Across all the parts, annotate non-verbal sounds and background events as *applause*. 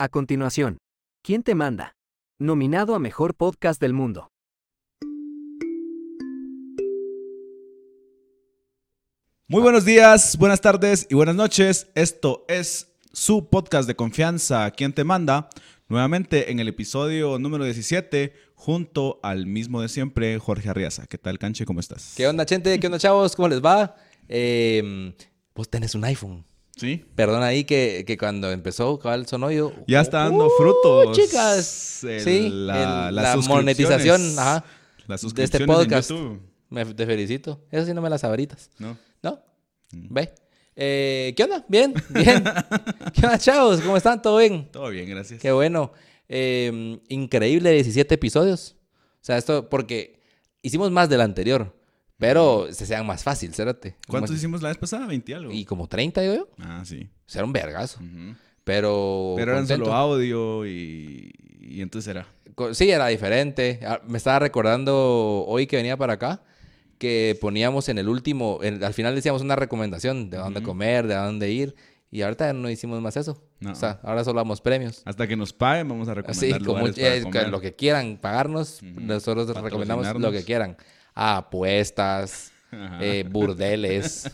A continuación, ¿Quién te manda? Nominado a Mejor Podcast del Mundo. Muy buenos días, buenas tardes y buenas noches. Esto es su podcast de confianza, ¿Quién te manda? Nuevamente en el episodio número 17, junto al mismo de siempre, Jorge Arriaza. ¿Qué tal, Canche? ¿Cómo estás? ¿Qué onda, gente? ¿Qué onda, chavos? ¿Cómo les va? Eh, vos tenés un iPhone. Sí. Perdón ahí que, que cuando empezó cabal sonó yo. Ya está dando ¡Uh, frutos. chicas! el- sí, la, el- la suscripciones. monetización ajá, de este podcast. Me, te felicito. Eso sí no me las sabritas. ¿No? ¿No? Mm. Ve. Eh, ¿Qué onda? Bien, bien. *laughs* ¿Qué onda, chavos? ¿Cómo están? ¿Todo bien? Todo bien, gracias. Qué bueno. Eh, increíble 17 episodios. O sea, esto porque hicimos más del anterior, pero se sean más fácil, cérate. ¿Cuántos Como- hicimos la vez pasada? ¿20 algo? Y como 30, digo yo. Ah, sí. O sea, era un vergazo. Ujú. Pero. Pero eran contento. solo audio y, y entonces era. Sí, era diferente. Ah, Me estaba recordando hoy que venía para acá que poníamos en el último, en- al final decíamos una recomendación de dónde Ujú. comer, de dónde ir. Y ahorita no hicimos más eso. No. O sea, ahora solo damos premios. Hasta que nos paguen vamos a recomendar como lugares para eh, comer. lo que quieran pagarnos, Ujú. nosotros recomendamos lo que quieran. Apuestas, eh, burdeles,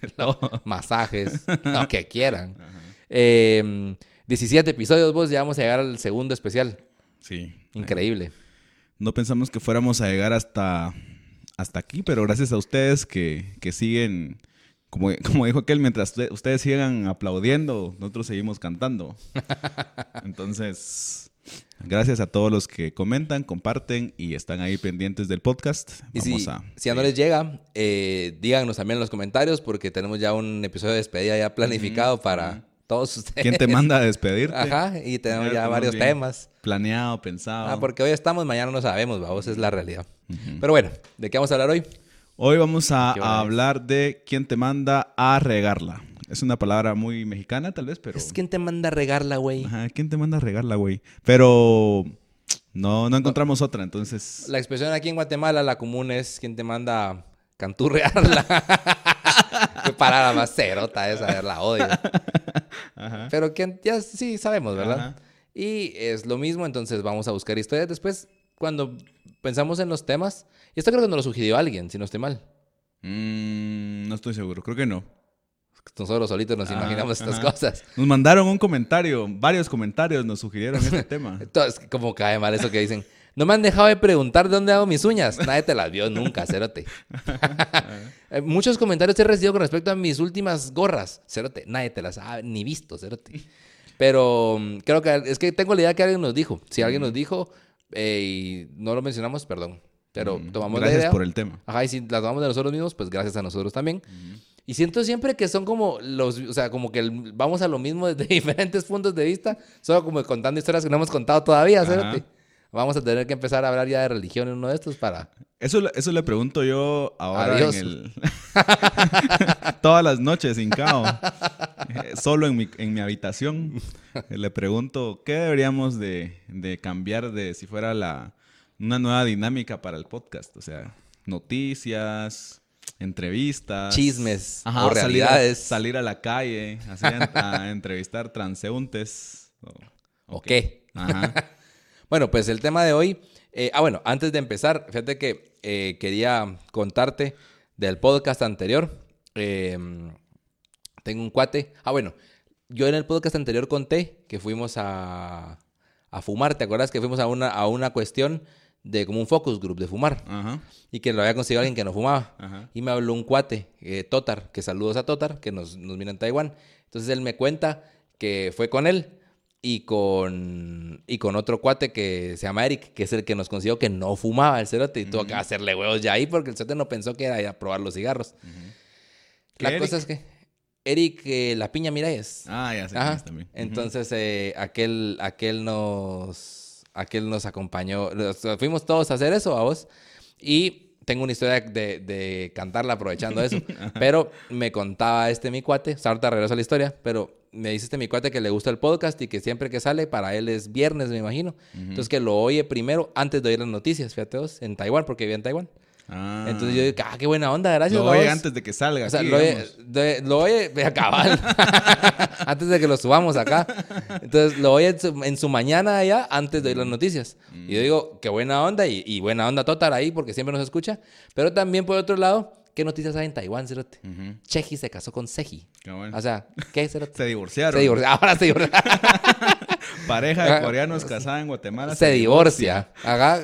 *laughs* masajes, lo que quieran. Ajá. Eh, 17 episodios, vos ya vamos a llegar al segundo especial. Sí. Increíble. No pensamos que fuéramos a llegar hasta, hasta aquí, pero gracias a ustedes que, que siguen, como, como dijo aquel, mientras usted- ustedes sigan aplaudiendo, nosotros seguimos cantando. *laughs* Entonces, gracias a todos los que comentan, comparten y están ahí pendientes del podcast. Y Vamos si, a... si ya no les llega, eh, díganos también en los comentarios porque tenemos ya un episodio de despedida ya planificado para todos ustedes. ¿Quién te manda a despedirte? Ajá, y tenemos Ya varios temas. Planeado, pensado. Ah, porque hoy estamos, mañana no sabemos, vamos, es la realidad. Pero bueno, ¿de qué vamos a hablar hoy? Hoy vamos a, hablar de quién te manda a regarla. Es una palabra muy mexicana, tal vez, pero... Es quién te manda a regarla, güey. Ajá, ¿quién te manda a regarla, güey? Pero no, no encontramos otra, entonces... La expresión aquí en Guatemala, la común es quien te manda a canturrearla. *laughs* Qué parada más cerota esa, la odio. Ajá. Pero que ya sí sabemos, ¿verdad? Ajá. Y es lo mismo, entonces vamos a buscar historias. Después, cuando pensamos en los temas, y esto creo que nos lo sugirió alguien, si no estoy mal. Mm, no estoy seguro, creo que no. Nosotros solitos nos Ajá, imaginamos estas ajá. cosas. Nos mandaron un comentario, varios comentarios nos sugirieron este *laughs* tema. Entonces, como cae mal eso que dicen. No me han dejado de preguntar de dónde hago mis uñas. Nadie te las vio nunca, cérote. Eh, *laughs* *laughs* Muchos comentarios he recibido con respecto a mis últimas gorras. Cérote, nadie te las ha ni visto, cérote. Pero mm, creo que es que tengo la idea que alguien nos dijo. Si alguien nos dijo eh, y no lo mencionamos, perdón. Pero tomamos la Gracias idea. por el tema. Ajá, y si la tomamos de nosotros mismos, pues gracias a nosotros también. Y siento siempre que son como los, o sea, como que el- vamos a lo mismo *laughs* desde diferentes puntos de vista, solo como contando historias que no hemos contado todavía. ¿cierto? Vamos a tener que empezar a hablar ya de religión en uno de estos para... Eso, le- eso le pregunto yo ahora Adiós. en el... *laughs* Todas las noches, hincao. Eh, Solo en mi, en mi habitación. Le pregunto, ¿qué deberíamos de, de cambiar de si fuera la, una nueva dinámica para el podcast? O sea, noticias, entrevistas. Chismes Ajá, o salir a- realidades. Salir a, la calle, así a, *laughs* entrevistar transeúntes. O- ¿O qué? Ajá. *laughs* Bueno, pues el tema de hoy... eh, ah, bueno, antes de empezar, fíjate que eh, quería contarte del podcast anterior. Eh, tengo un cuate. Ah, bueno, yo en el podcast anterior conté que fuimos a, a fumar. ¿Te acuerdas que fuimos a una, a una cuestión de como un focus group de fumar? Ajá. Y que lo había conseguido alguien que no fumaba. Ajá. Y me habló un cuate, eh, Totar, que saludos a Totar, que nos, nos mira en Taiwán. Entonces él me cuenta que fue con él y con, y con otro cuate que se llama Eric, que es el que nos consiguió que no fumaba el cerote. Y tuvo que hacerle huevos ya ahí porque el cerote no pensó que era ir a probar los cigarros. ¿Qué La Eric? cosa es que Eric eh, La Piña Miralles. Ah, ya sé. Ajá. también. Entonces eh, aquel, aquel nos aquel nos acompañó. Sea, fuimos todos a hacer eso a vos. Y tengo una historia de, de cantarla aprovechando eso. *laughs* pero me contaba este mi cuate, ahorita regreso a la historia, pero me dice este mi cuate que le gusta el podcast y que siempre que sale, para él es viernes, me imagino. Entonces que lo oye primero antes de oír las noticias, fíjate vos, en Taiwán, porque vive en Taiwán. Ah. Entonces yo digo, ah, qué buena onda, gracias. Lo oye babos". antes de que salga. O sea, aquí, lo oye, de- lo oye de cabal. *laughs* antes de que lo subamos acá. Entonces lo oye en su, en su mañana allá antes de oír las noticias. Mm. Y yo digo, qué buena onda y, y buena onda Totar ahí porque siempre nos escucha. Pero también por otro lado, ¿qué noticias hay en Taiwán, Cerote? Ujú. Cheji se casó con Seji. Bueno. O sea, ¿qué, Cerote? *laughs* se divorciaron. Se divorció. Ahora se divorcia. *laughs* Pareja de Ah, coreanos casada en Guatemala. se divorcia. Ajá.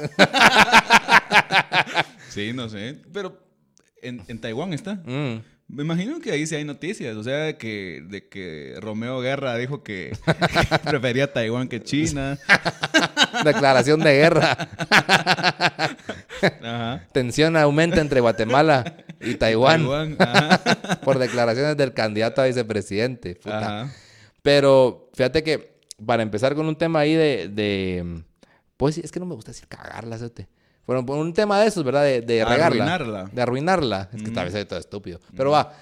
Sí, no sé. Pero en, en Taiwán está. Mm. Me imagino que ahí sí hay noticias. O sea, de que, de que Romeo Guerra dijo que, que *laughs* prefería Taiwán que China. *laughs* Declaración de guerra. *laughs* Ajá. Tensión aumenta entre Guatemala y Taiwán. Taiwán. Ajá. por declaraciones del candidato a vicepresidente. puta. Ajá. Pero fíjate que para empezar con un tema ahí de, de pues es que no me gusta decir cagarla, ¿sí? Bueno, por un tema de esos, ¿verdad? De, de regarla. Arruinarla. De arruinarla. Es que tal vez soy todo estúpido. Pero va,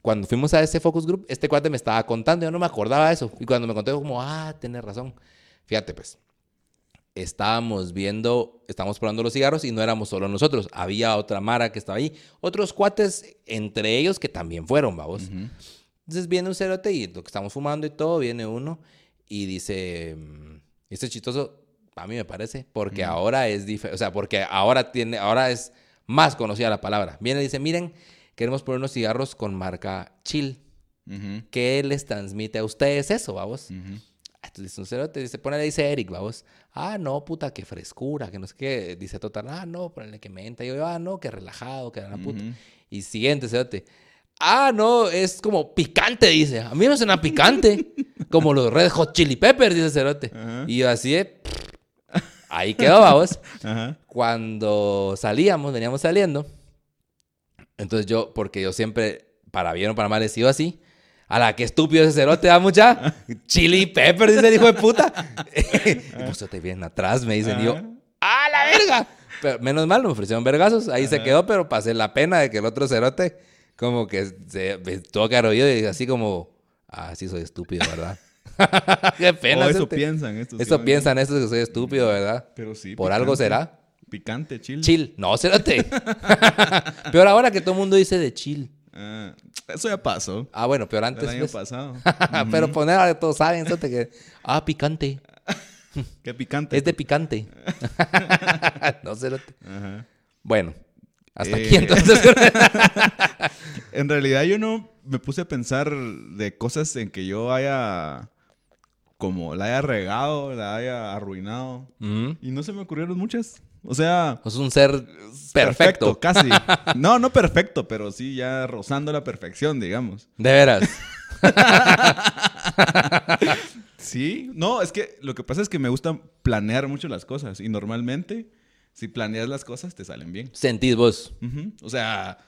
cuando fuimos a ese focus group, este cuate me estaba contando, yo no me acordaba de eso. Y cuando me contó, como, ah, tienes razón. Fíjate, pues, estábamos viendo, estábamos probando los cigarros y no éramos solo nosotros. Había otra Mara que estaba ahí. Otros cuates, entre ellos, que también fueron, vamos. Ujú. Entonces viene un cerote y lo que estamos fumando y todo, viene uno y dice, mm, esto es chistoso, a mí me parece, porque ahora es diferente, o sea, porque ahora tiene, ahora es más conocida la palabra. Viene y dice, miren, queremos poner unos cigarros con marca Chill. ¿Qué les transmite a ustedes eso, vamos? Ujú. Entonces dice un cerote, dice, ponele, dice Eric, vamos. Ah, no, puta, qué frescura, que no sé qué. Dice Total, ah, no, ponele que menta. Y yo, ah, no, que relajado, que la puta. Y siguiente, cerote. Ah, no, es como picante, dice. A mí me suena picante. *laughs* como los Red Hot Chili Peppers, dice Cerote. Y yo así de... Ahí quedó, vamos. *laughs* Ajá. Cuando salíamos, veníamos saliendo. Entonces yo, porque yo siempre, para bien o para mal, he sido así. A la que estúpido ese cerote, da mucha. *laughs* Chili Peppers, dice el hijo de puta. *laughs* y pues te vienen atrás, me dicen. Y yo. ¡ah, la verga! Pero menos mal, me ofrecieron vergazos. Ahí se quedó, pero pasé la pena de que el otro cerote, como que se me tuvo que haber oído y así como, ah, sí soy estúpido, ¿verdad? *laughs* Qué pena. O eso piensan estos. Eso que- piensan estos que soy estúpido, ¿verdad? Pero sí. Por algo será. Picante, chill. Chill. No, cérate. *laughs* peor ahora que todo el mundo dice de chill. Ah, eso ya pasó. Ah, bueno, peor El antes. año pues. pasado. *laughs* Pero poner ahora todos saben, cérate, que. Ah, picante. Qué picante. Es de picante. no, cérate. Ajá. Bueno, hasta Eh. aquí entonces. En realidad yo no me puse a pensar de cosas en que yo haya como la haya regado, la haya arruinado Mm. y no se me ocurrieron muchas. O sea, Es un ser perfecto. casi. *laughs* No, no perfecto, pero sí ya rozando la perfección, digamos. De veras. *laughs* Sí, no, es que lo que pasa es que me gusta planear mucho las cosas y normalmente si planeas las cosas te salen bien. Sentís vos. O sea,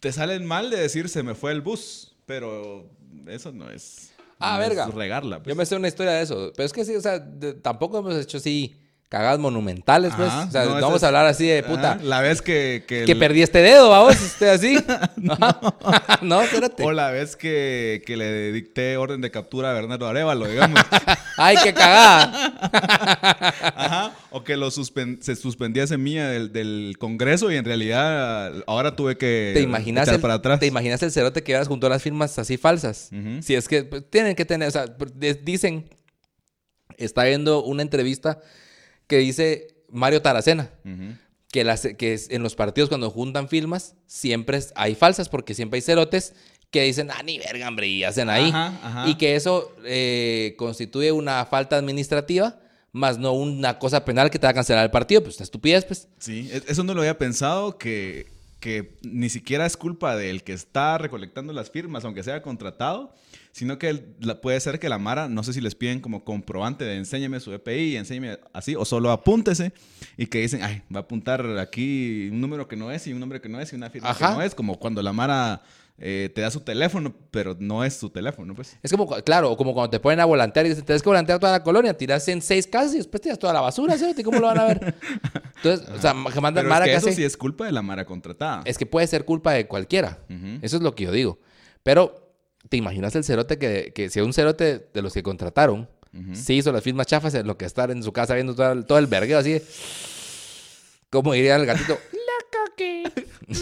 te salen mal de decir se me fue el bus, pero eso no es. Ah, no es verga. regarla. pues. Yo me sé una historia de eso. Pero es que sí, o sea, de- tampoco hemos hecho así cagadas monumentales, pues. Ajá, o sea, no, no vamos es- a hablar así de puta. Ajá, La vez que. Que, Que el- perdí este dedo, vamos, usted así. *laughs* Ajá. *laughs* no, espérate. O la vez que, que le dicté orden de captura a Bernardo Arevalo, digamos. *laughs* Ay, qué cagada. Ajá. O que lo se suspendía semilla del, del Congreso y en realidad ahora tuve que ¿Te imaginas, echar el, para atrás. ¿Te imaginas el cerote que llevas junto a las firmas así falsas? Si es que pues, tienen que tener, o sea, de- dicen, está viendo una entrevista que dice Mario Taracena, que, las, que en los partidos cuando juntan firmas siempre hay falsas porque siempre hay cerotes que dicen, ah, ni verga, hombre, y hacen ahí. Ajá, ajá. Y que eso eh, constituye una falta administrativa, más no una cosa penal que te va a cancelar el partido. Pues estupidez, pues. Sí, e- eso no lo había pensado, que, que ni siquiera es culpa del que está recolectando las firmas, aunque sea contratado, sino que el- la- puede ser que la Mara, no sé si les piden como comprobante de enséñame su EPI, enséñame así, o solo apúntese, y que dicen, ay, va a apuntar aquí un número que no es y un nombre que no es y una firma Ajá. que no es, como cuando la Mara eh, te da su teléfono, pero no es su teléfono, pues. Es como, claro, como cuando te ponen a volantear y dicen, tienes que volantear toda la colonia, tiras en seis casas y después tiras toda la basura, ¿sí? ¿Cómo lo van a ver? *laughs* Entonces, o sea, que mandan Pero es Mara que que eso hace- sí es culpa de la Mara contratada. Es que puede ser culpa de cualquiera. Eso es lo que yo digo. Pero, ¿te imaginas el cerote que, que si un cerote de los que contrataron Ujú. sí hizo las firmas chafas en lo que estar en su casa viendo todo el, todo el vergueo así de, ¿Cómo diría el gatito? *laughs* *laughs*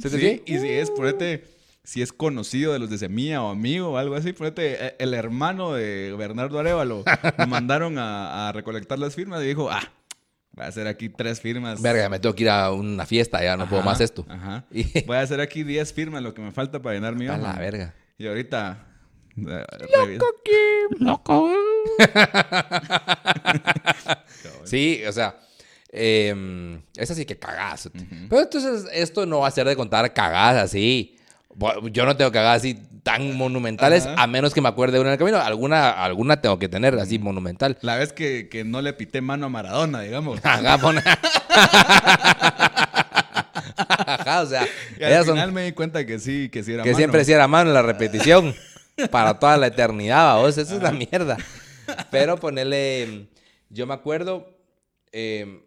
¿Se te Sí, sigue? y si es, ponete, si es conocido de los de Semilla o amigo o algo así, ponete, eh, el hermano de Bernardo Arevalo, lo mandaron a, a recolectar las firmas y dijo, ah, voy a hacer aquí tres firmas. Verga, me tengo que ir a una fiesta, ya no puedo más esto. Ajá. *laughs* Y- Voy a hacer aquí 10 firmas, lo que me falta para llenar mi A la verga. Y ahorita... eh, loco. *laughs* sí, o sea, eh, esa sí que cagadas. Pero entonces esto no va a ser de contar cagadas así. Yo no tengo cagadas así tan monumentales, a menos que me acuerde de una en el camino. Alguna, alguna tengo que tener así monumental. La vez que, que no le pité mano a Maradona, digamos. *laughs* Ajá, o sea, *laughs* Y al son- final me di cuenta que sí, que sí era que mano. siempre sí era mano en la repetición *laughs* para toda la eternidad, vos, eso es la mierda. Pero ponerle, yo me acuerdo, eh,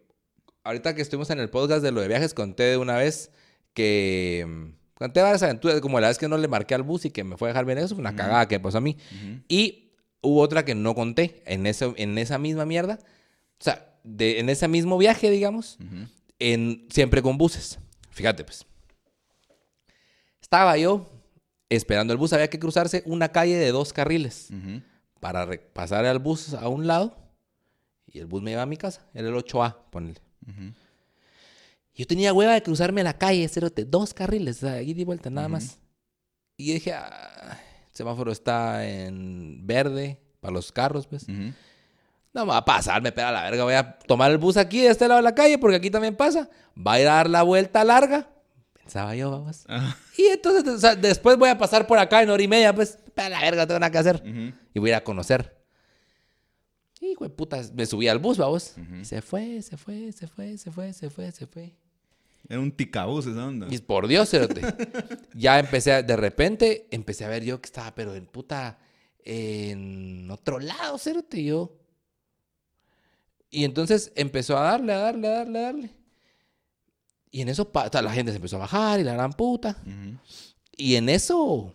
ahorita que estuvimos en el podcast de lo de viajes, conté de una vez que mm, conté varias aventuras, como la vez que no le marqué al bus y que me fue a dejar bien eso, fue una cagada que pasó a mí. Ujú. Y hubo otra que no conté en, eso, en esa misma mierda, o sea, de, en ese mismo viaje, digamos, Ujú. en, siempre con buses. Fíjate, pues. Estaba yo esperando el bus. Había que cruzarse una calle de dos carriles para pasar al bus a un lado. Y el bus me lleva a mi casa. Era el 8A, ponele. Yo tenía hueva de cruzarme la calle, cerote, dos carriles, o sea, y vuelta, nada más. Y yo dije, "Ah, el semáforo está en verde para los carros, pues. No me va a pasar, me pega la verga. Voy a tomar el bus aquí de este lado de la calle porque aquí también pasa. Va a ir a dar la vuelta larga. Pensaba yo, vamos. Y entonces, o sea, después voy a pasar por acá en hora y media, pues, pega la verga, tengo nada que hacer. Y voy a ir a conocer. Y, güey, puta, me subí al bus, vamos. Y se fue, se fue, se fue, se fue, se fue, se fue. Era un ticabús esa onda. Y por Dios, cerote. *laughs* ya empecé, a- de repente, empecé a ver yo que estaba, pero en puta, en otro lado, cerote, yo. Y entonces empezó a darle, a darle, a darle, a darle. Y en eso, la gente se empezó a bajar y la gran puta. Ujú. Y en eso,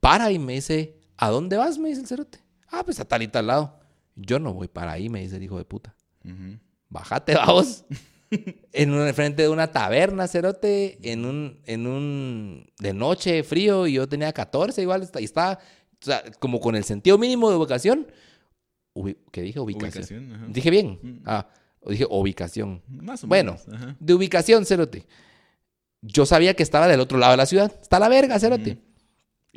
para y me dice, ¿a dónde vas? Me dice el cerote. Ah, pues a tal y tal lado. Yo no voy para ahí, me dice el hijo de puta. Ujú. Bájate, vamos. *laughs* en un, frente de una taberna, cerote, en un, en un, de noche, frío, y yo tenía 14 igual, y estaba, o sea, como con el sentido mínimo de ubicación. Ubi- ¿Qué dije? Ubicación. Dije bien. Mm. Ah, o dije ubicación. Más o Bueno. menos. ajá. De ubicación, cerote. Yo sabía que estaba del otro lado de la ciudad. Está la verga, cerote.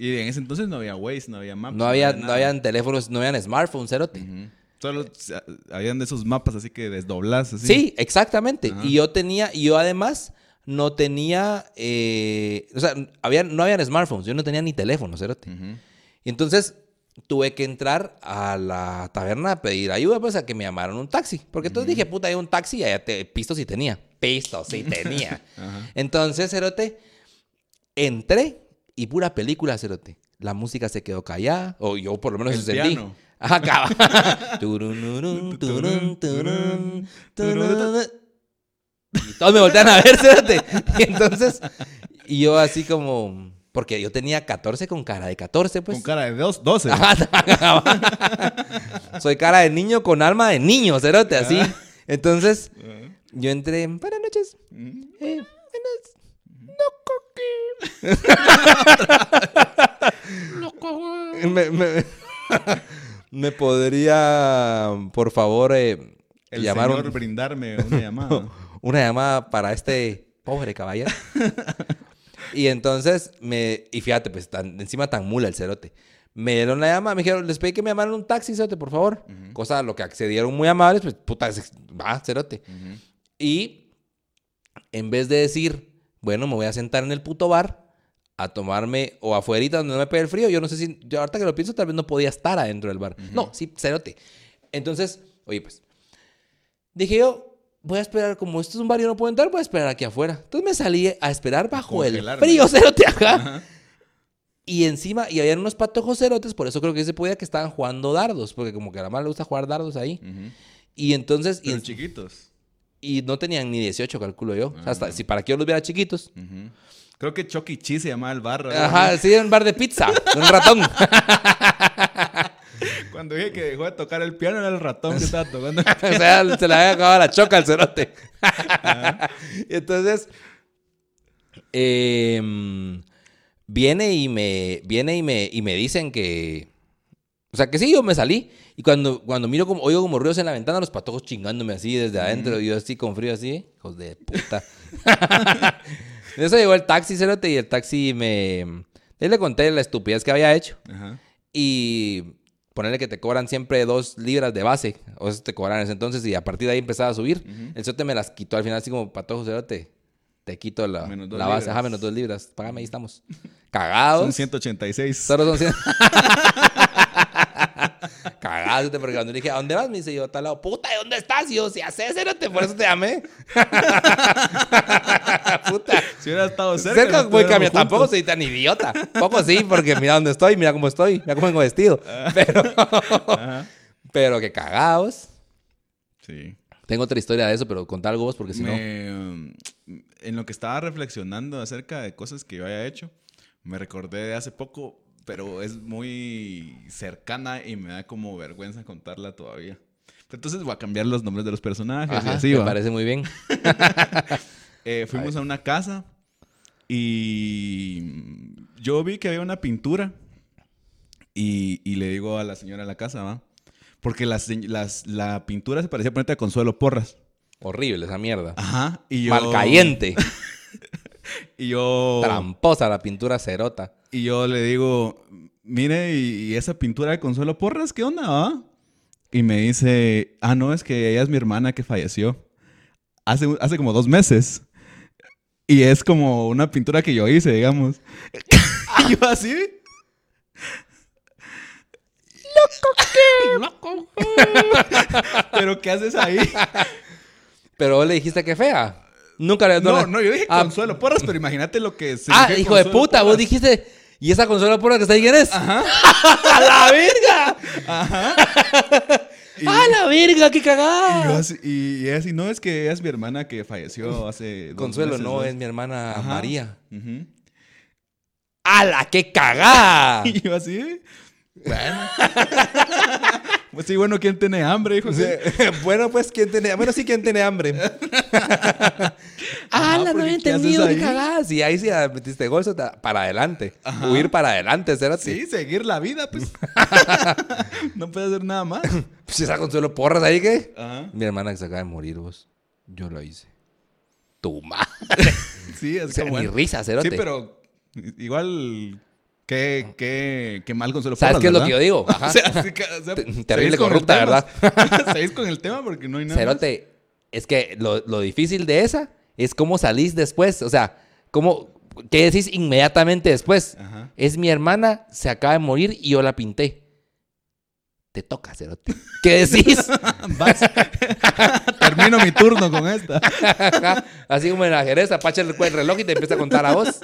Y en ese entonces no había Waze, no había mapas. No había, no nada. habían teléfonos, no habían smartphones, cerote. Ujú. Solo habían de esos mapas así que desdoblas así. Sí, exactamente. Ajá. Y yo tenía, y yo además no tenía, eh, o sea, había, no habían smartphones, yo no tenía ni teléfono, cerote. Ujú. Y entonces tuve que entrar a la taberna a pedir ayuda, pues a que me llamaran un taxi. Porque entonces dije, puta, hay un taxi y allá te, pisto sí tenía. Pisto sí tenía. *laughs* Entonces, cerote, entré y pura película, cerote. La música se quedó callada, o yo por lo menos El piano. Ajá, acaba. Turun. Y todos me voltean a ver, *laughs* cerote. Y entonces, y yo así como, porque yo tenía 14 con cara de 14, pues. Con cara de dos, 12. *laughs* Ajá, Soy cara de niño con alma de niño, cerote, así. Entonces, Ajá. yo entré, buenas noches. Ujú. Eh, buenas. *laughs* me, me, me podría, por favor, eh, El llamar señor un- brindarme una llamada. *laughs* una llamada para este pobre caballero. *laughs* y entonces, me, y fíjate, pues tan, encima tan mula el cerote. Me dieron la llamada, me dijeron, les pedí que me llamaran un taxi, cerote, por favor. Cosa a lo que accedieron muy amables, pues puta, va, cerote. Y en vez de decir, bueno, me voy a sentar en el puto bar a tomarme o afuera donde no me pegue el frío, yo no sé si, yo ahorita que lo pienso, tal vez no podía estar adentro del bar. No, sí, cerote. Entonces, oye, pues, dije yo, voy a esperar, como esto es un bar y yo no puedo entrar, voy a esperar aquí afuera. Entonces me salí a esperar bajo el frío, cerote, acá. Ajá. Y encima, y habían unos patojos cerotes, por eso creo que se podía que estaban jugando dardos, porque como que a la mala le gusta jugar dardos ahí. Y entonces, y, Pero en- chiquitos. Y no tenían ni 18, calculo yo. O sea, hasta, Ah. si para que yo los viera chiquitos. Creo que Chucky Cheese se llamaba el barrio. Ajá, sí, un bar de pizza, un ratón. *laughs* Cuando dije que dejó de tocar el piano era el ratón que estaba tocando. *laughs* o sea, se le había acabado la choca al cerote. Y *laughs* Entonces, em, viene y me viene y me, y me dicen que... O sea, que sí, yo me salí. Y cuando, cuando miro como, oigo como ruidos en la ventana, los patojos chingándome así desde adentro. Y yo así con frío así, hijos de puta. *laughs* En eso llegó el taxi, cerote, y el taxi me... Él le conté la estupidez que había hecho. Ajá. Y ponerle que te cobran siempre dos libras de base. O eso te cobran en ese entonces. Y a partir de ahí empezaba a subir. El cerote me las quitó al final, así como patojo, cerote. Te quito la, Menos la base. libras. Ajá, menos dos libras. Págame, ahí estamos. *laughs* Cagados. Son 186. Solo son 100. *laughs* Cagados, cerote, porque cuando le dije, ¿a dónde vas? Me dice yo, tal lado. Puta, ¿de dónde estás? Y yo, si haces, cerote, por eso te llamé. *laughs* Puta. Si hubiera estado cerca. Cerca no estuviéramos cambiando. Tampoco soy tan idiota. Poco sí, porque mira dónde estoy, mira cómo estoy, mira cómo vengo vestido. Pero, *laughs* Ajá. pero que cagados. Sí. Tengo otra historia de eso, pero contá algo vos, porque si no. Me, um, en lo que estaba reflexionando acerca de cosas que yo había hecho, me recordé de hace poco, pero es muy cercana y me da como vergüenza contarla todavía. Entonces voy a cambiar los nombres de los personajes y así me va. parece muy bien. *laughs* Eh, fuimos a una casa y yo vi que había una pintura y, y le digo a la señora de la casa, ¿va? Porque las- la pintura se parecía ponerte a Consuelo Porras. Horrible esa mierda. Ajá. Y yo, Malcayente. *laughs* Y yo, Tramposa la pintura cerota. y yo le digo, mire, ¿y, y esa pintura de Consuelo Porras qué onda, va? Y me dice, ah, no, es que ella es mi hermana que falleció hace, hace como dos meses. Y es como una pintura que yo hice, digamos. *laughs* y yo así. ¡Loco *laughs* *laughs* ¿Pero qué haces ahí? Pero vos le dijiste que fea. Nunca le No, no, yo dije Ah, Consuelo Porras, pero imagínate lo que Ah, significa hijo de Consuelo puta, vos dijiste. ¿Y esa consola porra que está ahí quién es? *laughs* ¡A la verga! Y- *laughs* ¡A la verga! ¡Qué cagada! y ella así, no, es que ella es mi hermana que falleció hace. dos Consuelo, meses, no, es mi hermana Ajá. María. Ujú. ¡A la qué cagada! *laughs* Y yo así, bueno. Pues sí, bueno, ¿quién tiene hambre, hijo? Sí. *laughs* bueno, pues, ¿quién tiene Bueno, sí, ¿quién tiene hambre? *laughs* ¡Ah, la no había ¿qué haces entendido! ¡Qué ahí? cagada! Sí, ahí sí ah, metiste ta- para adelante. Huir para adelante, cérate. Sí, seguir la vida, pues. *laughs* no puede hacer nada más. Pues esa consuelo porras ahí, ¿qué? Ajá. Mi hermana que se acaba de morir, vos. Yo lo hice. Tu madre. Sí, es O sea, como. ni bueno. risa, cerote. Sí, pero igual. Qué, qué, qué mal Consuelo ¿Sabes qué es lo que yo digo? *laughs* Ajá. O sea, así que- o sea, Te- seguís terrible corrupta. ¿verdad? *laughs* Seguís con el tema porque no hay nada. más. Cerote, es que lo, lo difícil de esa es cómo salís después. O sea, cómo, ¿qué decís inmediatamente después? Ajá. Es mi hermana, se acaba de morir y yo la pinté. Te toca, Cerote. ¿Qué decís? *laughs* Vas. Termino mi turno con esta. Así como en la jerez, apacha el, el reloj y te empieza a contar a vos.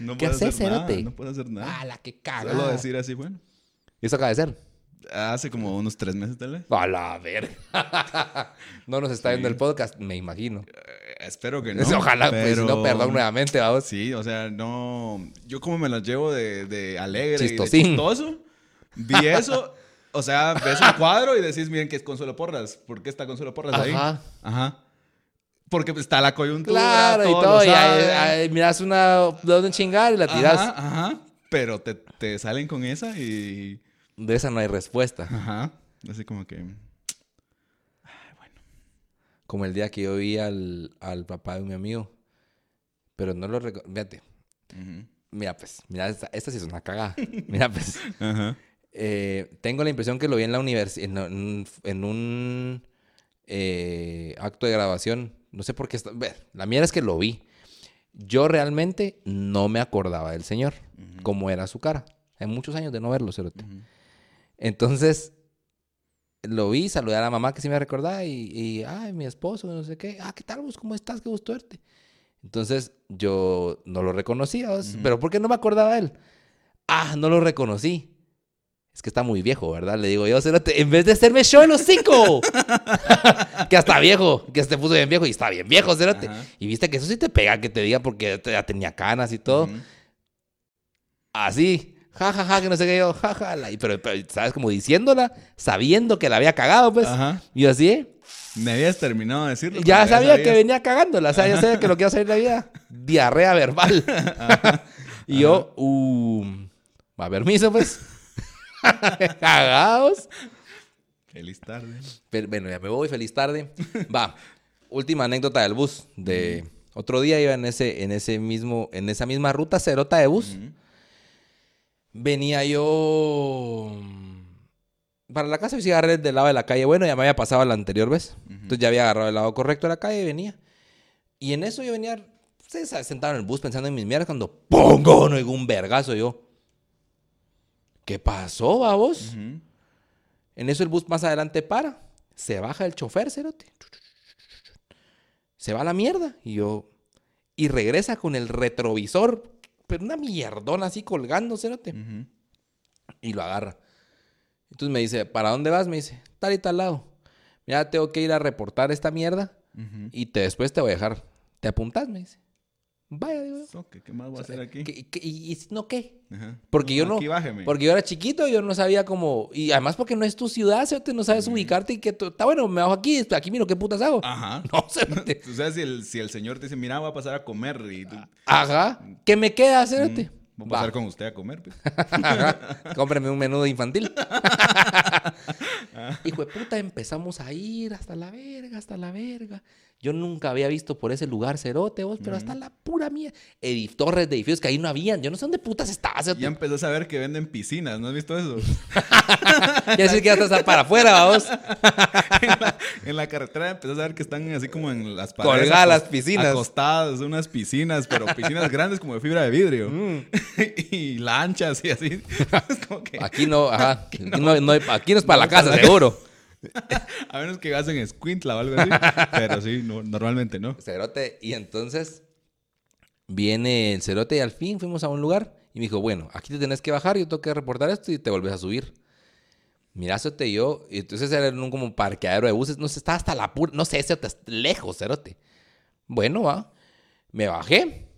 No ¿Qué puedo haces, hacer nada. cerote? No puedo hacer nada. ¡Ah, la que caga! Solo decir así, bueno. ¿Y eso acaba de ser? Hace como unos tres meses, tal vez. A la verga. *laughs* no nos está viendo el podcast, me imagino. Eh, espero que no. Ojalá, pues, si no, pero- perdón nuevamente, vamos. Sí, o sea, no. Yo como me las llevo de, de alegre y de Chistosín. chistoso. Vi *laughs* eso. O sea, ves un cuadro y decís, miren que es Consuelo Porras. ¿Por qué está Consuelo Porras ahí? Ajá. Porque está la coyuntura. Claro, y todo. Y ahí, saben. ahí miras una de dónde chingar y la tiras. Ajá, ajá. Pero te, te salen con esa y. De esa no hay respuesta. Ajá. Así como que. Como el día que yo vi al, al papá de mi amigo. Pero no lo recuerdo. Fíjate. Mira, pues. Mira, esta, esta sí es una cagada. Mira, pues. *laughs* Ajá. eh, tengo la impresión que lo vi en la universidad. En, un- en un eh, acto de grabación. No sé por qué. está- ve, La mierda es que lo vi. Yo realmente no me acordaba del señor. Cómo era su cara. Hay muchos años de no verlo, cerote. Ujú. Entonces, lo vi, saludé a la mamá que sí me recordaba y, y, ay, mi esposo, no sé qué. Ah, ¿qué tal vos? ¿Cómo estás? Qué gusto verte. Entonces, yo no lo reconocía, pero ¿por qué no me acordaba de él? Ah, no lo reconocí. Es que está muy viejo, ¿verdad? Le digo yo, cerote, en vez de hacerme show en los cinco. *laughs* que hasta viejo, que se puso bien viejo y está bien viejo. Ajá. Y viste que eso sí te pega, que te diga porque ya tenía canas y todo. Así. ja, ja, ja, que no sé qué yo, ja, ja, pero, pero, ¿sabes? Como diciéndola, sabiendo que la había cagado, pues. Ajá. Y yo así, ¿eh? Me habías terminado de decirlo. Ya sabía que venía cagándola, o sea, ya sabía que lo que iba a salir de la vida, *laughs* diarrea verbal. y yo, uh, va, permiso, pues. *laughs* Cagados. Feliz tarde. Pero, bueno, ya me voy, feliz tarde. Va, *laughs* última anécdota del bus. De otro día iba en ese, en ese mismo, en esa misma ruta cerota de bus. Venía yo mm, para la casa y agarré del lado de la calle. Bueno, ya me había pasado la anterior vez. Entonces ya había agarrado el lado correcto de la calle y venía. Y en eso yo venía sí, sentado en el bus pensando en mis mierdas cuando ¡pongo! No un vergazo yo. ¿Qué pasó, babos? Ujú. En eso el bus más adelante para. Se baja el chofer, cerote. Se va a la mierda. Y yo. Y regresa con el retrovisor. Pero una mierdona así colgando, cerote. Y lo agarra. Entonces me dice, ¿para dónde vas? Me dice, tal y tal lado. Mira, tengo que ir a reportar esta mierda. Y te, después te voy a dejar. ¿Te apuntas? Me dice. Vaya, digo yo. So, ¿Qué, más voy a hacer aquí? ¿Qué- qué- y, no qué? Ajá. Porque yo no. Aquí bájeme. Porque yo era chiquito, yo no sabía cómo. Y además porque no es tu ciudad, cerote, no sabes ubicarte y que tú- está bueno, me bajo aquí, aquí miro qué putas hago. Ajá. *laughs* No, cerote. *laughs* O sea, si el, si el señor te dice, mira, voy a pasar a comer y tú, Ajá. ¿Qué me queda, cerote? voy a Va. pasar con usted a comer, pues. Ajá. *laughs* Cómpreme un menudo infantil. Hijo de puta, empezamos a ir hasta la verga, hasta la verga. Yo nunca había visto por ese lugar cerote, vos, pero hasta la pura mía. Edif- torres de edificios que ahí no habían. Yo no sé dónde putas estaba, cerote. Ya empezó a saber que venden piscinas, ¿no has visto eso? *laughs* Quiere decir que ya estás para afuera, vos. en, la, en la carretera empezó a saber que están así como en las paredes. Colgadas las piscinas. Acostadas, unas piscinas, pero piscinas *laughs* grandes como de fibra de vidrio. Mm. *laughs* y lanchas y así. Es como que, Aquí no, ajá. Aquí no, no hay- aquí no es para la casa, seguro. *laughs* a menos que hacen escuintla o algo así. Pero sí, no, normalmente no. Cerote. Y entonces viene el cerote y al fin fuimos a un lugar y me dijo, bueno, aquí te tenés que bajar, yo tengo que reportar esto y te volvés a subir. Mira, cerote, y yo, y entonces era en un como parqueadero de buses, no sé, estaba hasta la pura, no sé, cerote, lejos, cerote. Bueno, va, me bajé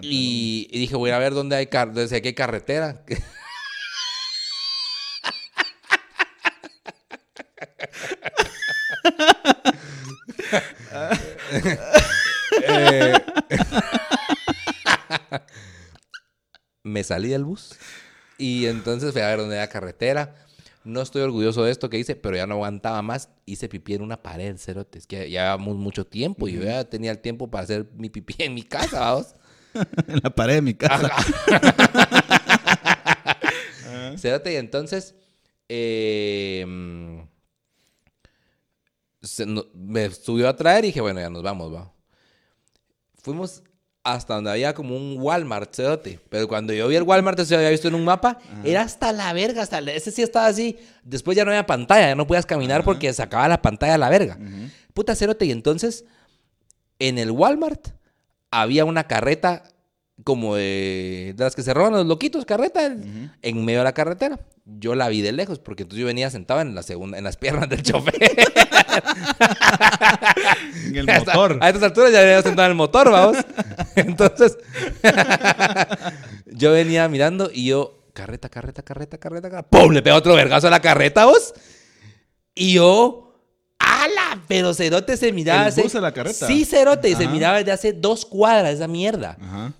y, y dije, voy a ver dónde hay, car dónde hay carretera. *laughs* Eh, *laughs* me salí del bus y entonces fui a ver dónde era carretera. No estoy orgulloso de esto que hice, pero ya no aguantaba más. Hice pipí en una pared, cerotes, que ya llevábamos mucho tiempo y yo ya tenía el tiempo para hacer mi pipí en mi casa, vamos. *laughs* En la pared de mi casa. *laughs* Cerote, y entonces eh, se no- me subió a traer y dije, bueno, ya nos vamos, va. Fuimos hasta donde había como un Walmart, cerote. Pero cuando yo vi el Walmart, eso había visto en un mapa, era hasta la verga, hasta la- ese sí estaba así. Después ya no había pantalla, ya no podías caminar porque sacaba la pantalla a la verga. Puta cerote, y entonces en el Walmart había una carreta como de, de las que se roban los loquitos, carreta, en medio de la carretera. Yo la vi de lejos porque entonces yo venía sentado en la segunda, en las piernas del *laughs* chofer. En el *laughs* motor. A estas alturas ya venía sentado en el motor, vamos. *laughs* Entonces, yo venía mirando y yo, carreta, carreta, carreta, carreta, carreta. ¡Pum! Le pego otro vergazo a la carreta, vos. Y yo, ¡ala! Pero Cerote se miraba. ¿El bus a la carreta? Sí, Cerote. Se Ajá. miraba desde hace dos cuadras esa mierda. Ajá.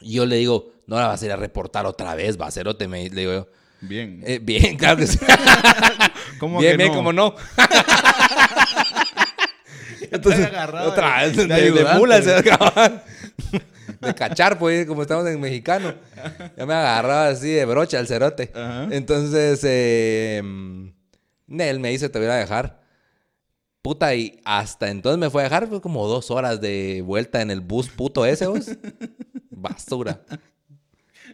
Y yo le digo, no la vas a ir a reportar otra vez, va, Cerote. Me, le digo yo, Bien. "Eh, bien, *laughs* claro que sí. *laughs* ¿Cómo bien, que bien, no? como no. *laughs* Entonces, agarrado Otra vez, de de, de mula, se acaban. De cachar, pues, como estamos en mexicano. Ya me agarraba así de brocha el cerote. Ajá. Entonces, eh, él me dice, te voy a dejar. Puta, y hasta entonces me fue a dejar, fue como dos horas de vuelta en el bus puto ese, vos. Basura.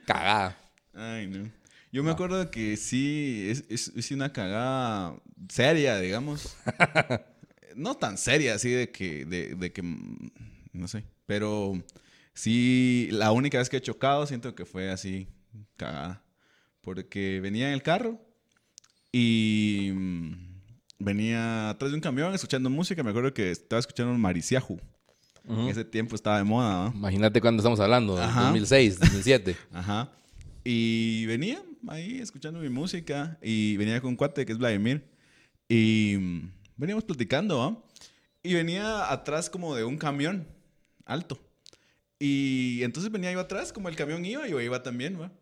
Cagada. Ay, no. Yo me acuerdo que sí, es, es, es una cagada seria, digamos. *laughs* no tan seria, así de que, de, de que, mm, no sé, pero sí, la única vez que he chocado siento que fue así, cagada. Porque venía en el carro y mm, venía atrás de un camión escuchando música. Me acuerdo que estaba escuchando un Mariciaju. En ese tiempo estaba de moda, ¿no? Imagínate cuándo estamos hablando, Ajá. 2006, 2007. *laughs* Ajá. Y venía ahí escuchando mi música y venía con un cuate que es Vladimir. Y mm, veníamos platicando, ¿ah? Y venía atrás como de un camión alto. Y entonces venía yo atrás, como el camión iba, yo iba también, ¿va?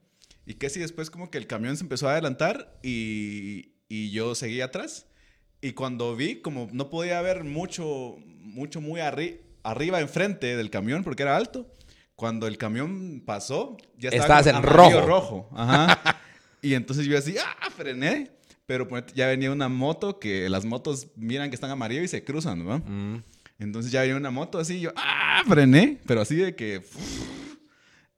Y que si después como que el camión se empezó a adelantar y, y yo seguí atrás. Y cuando vi, como no podía ver mucho, mucho muy arri arriba enfrente del camión porque era alto, cuando el camión pasó, ya estaba Estabas en rojo. rojo. Ajá. *laughs* y entonces yo así, ¡ah! Frené. Pero ya venía una moto que las motos miran que están amarillo y se cruzan, ¿no? Mm. Entonces ya venía una moto así, yo, ¡ah! Frené. Pero así de que...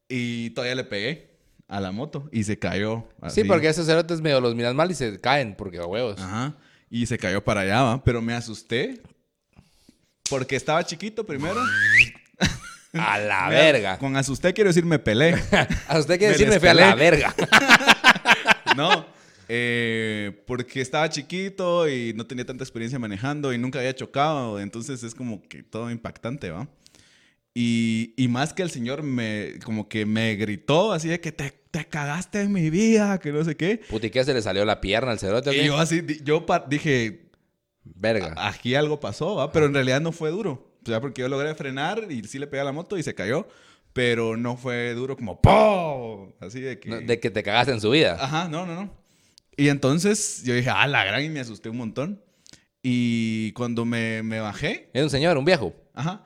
Y todavía le pegué a la moto y se cayó. Sí, porque esos cerotes medio los miras mal y se caen porque a huevos. Ajá. Y se cayó para allá, ¿va? Pero me asusté. Porque estaba chiquito primero. A la *laughs* Me- verga. Con asusté quiero decir me peleé. *laughs* A usted quiere Me decir me fui a la verga. *laughs* *laughs* no. eh, porque estaba chiquito y no tenía tanta experiencia manejando y nunca había chocado. Entonces es como que todo impactante, ¿va? Y, y más que el señor me, como que me gritó así de que te, te cagaste en mi vida, que no sé qué. Puti, ¿qué se le salió la pierna al cerote? Y yo así, yo dije, Verga. aquí algo pasó, ¿va? Pero en realidad no fue duro. O sea, porque yo logré frenar y sí le pegué a la moto y se cayó. Pero no fue duro como ¡pum! Así de que... No, De que te cagaste en su vida. Ajá, no, no, no. Y entonces yo dije, ah, la gran, y me asusté un montón. Y cuando me, me bajé, Es un señor, un viejo. ajá,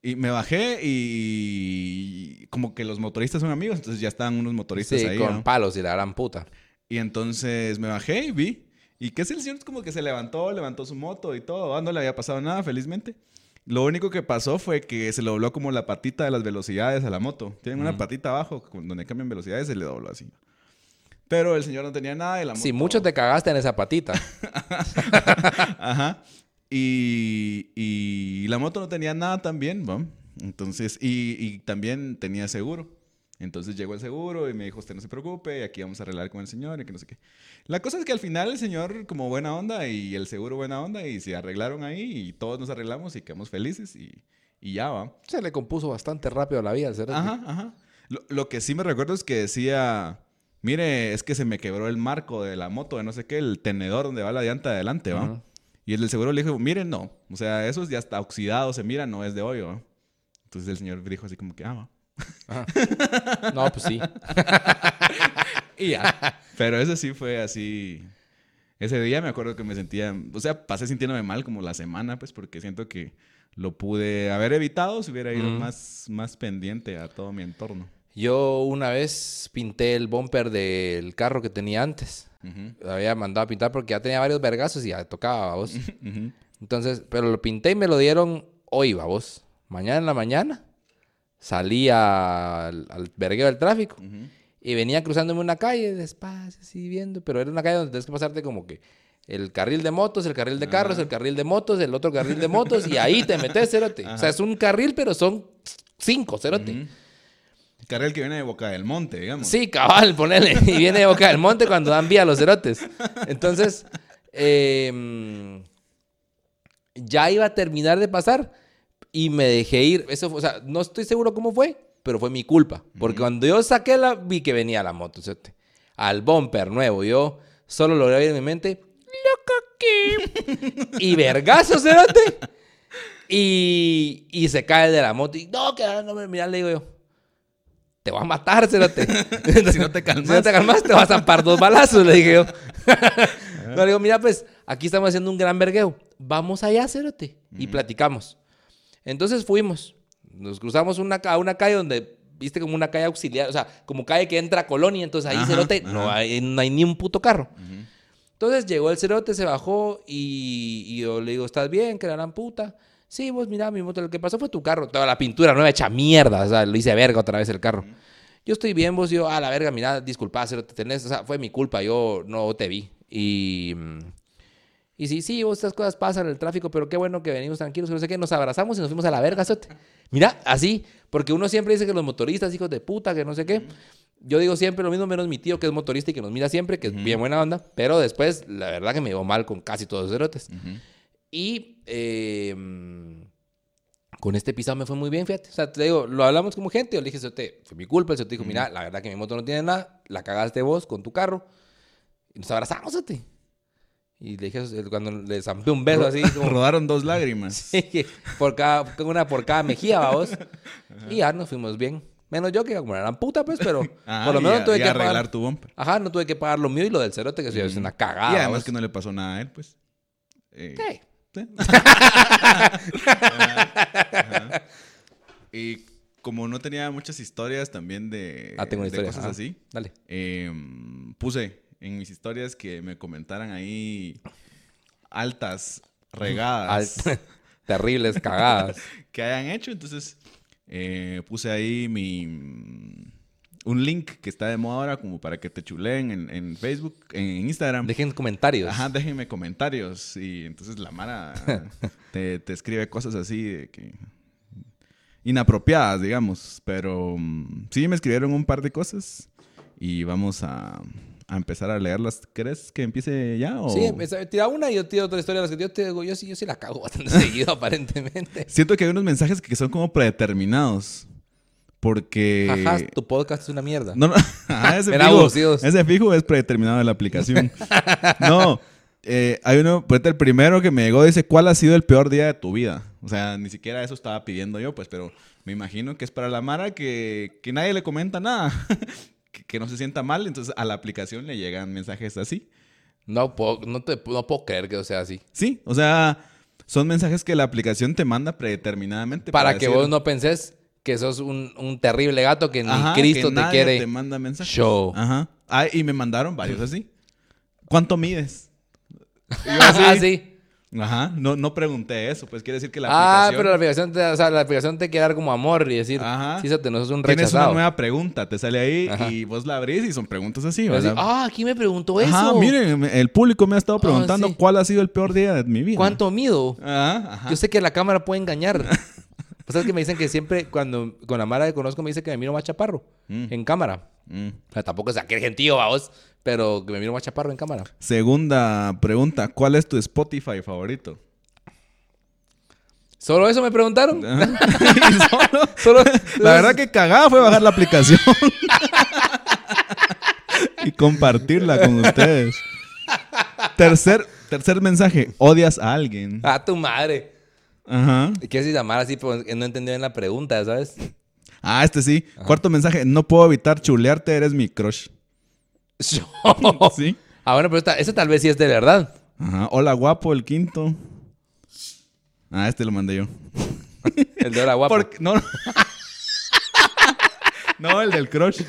y me bajé y como que los motoristas son amigos, entonces ya estaban unos motoristas Sí, ahí. con ¿no? palos y la gran puta. Y entonces me bajé y vi. Y que es el señor como que se levantó, levantó su moto y todo. ah, No le había pasado nada, felizmente. Lo único que pasó fue que se le dobló como la patita de las velocidades a la moto. Tienen una patita abajo donde cambian velocidades, se le dobló así. Pero el señor no tenía nada y la moto... Sí, mucho te cagaste en esa patita. *laughs* Ajá. Y, y la moto no tenía nada también, ¿va? Entonces, y, y también tenía seguro. Entonces llegó el seguro y me dijo, usted no se preocupe, y aquí vamos a arreglar con el señor y que no sé qué. La cosa es que al final el señor como buena onda y el seguro buena onda y se arreglaron ahí y todos nos arreglamos y quedamos felices y, y ya va. Se le compuso bastante rápido la vida cerote. Ajá, ajá. Lo, lo que sí me recuerdo es que decía, mire, es que se me quebró el marco de la moto de no sé qué, el tenedor donde va la llanta de adelante, ¿va? Y el del seguro le dijo, mire, no. O sea, eso ya está oxidado, se mira, no es de hoy, ¿va? Entonces el señor dijo así como que, ah, va. Ajá. No, pues sí. *laughs* Y ya. Pero ese sí fue así. Ese día me acuerdo que me sentía, o sea, pasé sintiéndome mal como la semana, pues, porque siento que lo pude haber evitado si hubiera ido más, más pendiente a todo mi entorno. Yo una vez pinté el bumper del carro que tenía antes. Lo había mandado a pintar porque ya tenía varios vergazos y ya tocaba, vos. *laughs* ujú. Entonces, pero lo pinté y me lo dieron hoy, vos. Mañana en la mañana salí al, al vergueo del tráfico y venía cruzándome una calle despacio, así viendo, pero era una calle donde tienes que pasarte como que el carril de motos, el carril de carros, Ajá. el carril de motos, el otro carril de motos y ahí te metes, cerote. O sea, es un carril, pero son cinco, cerote. Carril que viene de Boca del Monte, digamos. Sí, cabal, ponele. Y viene de Boca del Monte cuando dan vía a los cerotes. Entonces, eh, ya iba a terminar de pasar y me dejé ir. Eso fue, o sea, no estoy seguro cómo fue, pero fue mi culpa. Porque cuando yo saqué la, vi que venía la moto, cerote. Al bumper nuevo. Yo solo logré oír en mi mente, loco que. *laughs* y vergazo, cerote. Y, y se cae de la moto. Y no, que no me mira, le digo yo. Te voy a matar, cerote. *laughs* Si no te calmas. *laughs* Si no te calmas, te vas a zampar dos balazos, le dije yo. no, le digo, mira, pues, aquí estamos haciendo un gran vergueo. Vamos allá, cerote. Y platicamos. Entonces fuimos. Nos cruzamos una, a una calle donde, viste, como una calle auxiliar. O sea, como calle que entra a Colonia. Entonces ahí, Ajá, cerote, no hay, no hay ni un puto carro. Entonces llegó el cerote, se bajó y, y yo le digo, ¿estás bien? Que la gran puta. Sí, vos mira, mi moto, lo que pasó fue tu carro. Toda la pintura nueva hecha mierda. O sea, lo hice verga otra vez el carro. Yo estoy bien, vos, yo, ah, la verga, mira, disculpa, cerote, tenés, o sea, fue mi culpa, yo no te vi. Y, mm, y sí, sí, vos, estas cosas pasan en el tráfico, pero qué bueno que venimos tranquilos, que no sé qué, nos abrazamos y nos fuimos a la verga, cerote. Mira, así, porque uno siempre dice que los motoristas, hijos de puta, que no sé qué. Yo digo siempre lo mismo, menos mi tío, que es motorista y que nos mira siempre, que es bien buena onda, pero después, la verdad que me llevó mal con casi todos los cerotes. Ujú. Y eh, Con este pisado me fue muy bien, fíjate. O sea, te digo, lo hablamos como gente. Yo le dije, Cerote, fue mi culpa. El Cerote dijo, mira, la verdad que mi moto no tiene nada. La cagaste vos con tu carro. Y nos abrazamos, Cerote. Y le dije, eso, cuando le zampé un beso así, *laughs* como, Rodaron dos lágrimas. *laughs* Sí, por cada, una por cada mejilla, vamos. Y ya nos fuimos bien. Menos yo que como era una puta, pues, pero *laughs* Ah, por lo y menos a- tuve y que arreglar pagar. tu bumper. Ajá, no tuve que pagar lo mío y lo del cerote, que ya es una cagada. y además que no le pasó nada a él, pues. Eh, Sí. ¿sí? Ajá, ajá. Y como no tenía muchas historias también de, Ah, tengo una de historia. cosas ajá. así, Dale. eh, puse en mis historias que me comentaran ahí altas, *laughs* regadas *laughs* Terribles cagadas. *laughs* que hayan hecho. Entonces eh, puse ahí mi un link que está de moda ahora como para que te chuleen en, en Facebook, en Instagram. Dejen comentarios. Ajá, déjenme comentarios. Y entonces la Mara te, te escribe cosas así de que. inapropiadas, digamos. Pero mm, sí me escribieron un par de cosas. Y vamos a, a empezar a leerlas. ¿Crees que empiece ya? O... Sí, tira una y yo tiro otra historia. Las que yo te digo, yo sí, yo sí la cago *laughs* bastante seguido, aparentemente. Siento que hay unos mensajes que son como predeterminados. Porque. Ajá, tu podcast es una mierda. No, no. Ajá, *laughs* *laughs* ese, Era fijo, ese fijo es predeterminado de la aplicación. no. eh, hay uno, pues el primero que me llegó dice, ¿cuál ha sido el peor día de tu vida? O sea, ni siquiera eso estaba pidiendo yo, pues, pero me imagino que es para la Mara que, que nadie le comenta nada. Que, que no se sienta mal, entonces a la aplicación le llegan mensajes así. No, puedo, no, te, no puedo creer que sea así. Sí, o sea, son mensajes que la aplicación te manda predeterminadamente. Para que decir- vos no penses que sos un, un terrible gato que ni Ajá, Cristo que te quiere. te manda mensajes. show. Ajá. Ah, y me mandaron varios así. ¿Cuánto mides? Y *laughs* yo Ah, sí. Ajá, no, no pregunté eso, pues quiere decir que la Ah, aplicación... pero la aplicación, te, o sea, la aplicación te quiere dar como amor y decir, Ajá. sí, te no sos un Tienes una rechazado. nueva pregunta, te sale ahí Ajá. y vos la abrís y son preguntas así, ah, aquí me preguntó eso. Ajá, miren, me- el público me ha estado Ah, preguntando sí. cuál ha sido el peor día de mi vida. ¿Cuánto mido? Ajá, ajá. Yo sé que la cámara puede engañar. *laughs* Pues sabes que me dicen que siempre, cuando con la Mara que conozco, me dice que me miro más chaparro Mm. en cámara. Mm. O sea, tampoco es aquel gentío, vamos, pero me miro más chaparro en cámara. Segunda pregunta, ¿cuál es tu Spotify favorito? ¿Solo eso me preguntaron? *laughs* Y solo- *laughs* Solo, La verdad que cagada fue bajar la aplicación. *laughs* y compartirla con ustedes. Tercer, tercer mensaje. Odias a alguien. A tu madre. Ajá. ¿Qué es llamar así? Pues, no entendí bien la pregunta, ¿sabes? Ah, este sí. Cuarto mensaje. No puedo evitar chulearte, eres mi crush. *laughs* Sí. Ah, bueno, pero esta, ese tal vez sí es de verdad. Ajá. Hola, guapo, el quinto. Ah, este lo mandé yo. *laughs* El de ahora guapo. Porque- no, no. *laughs* No, el del crush.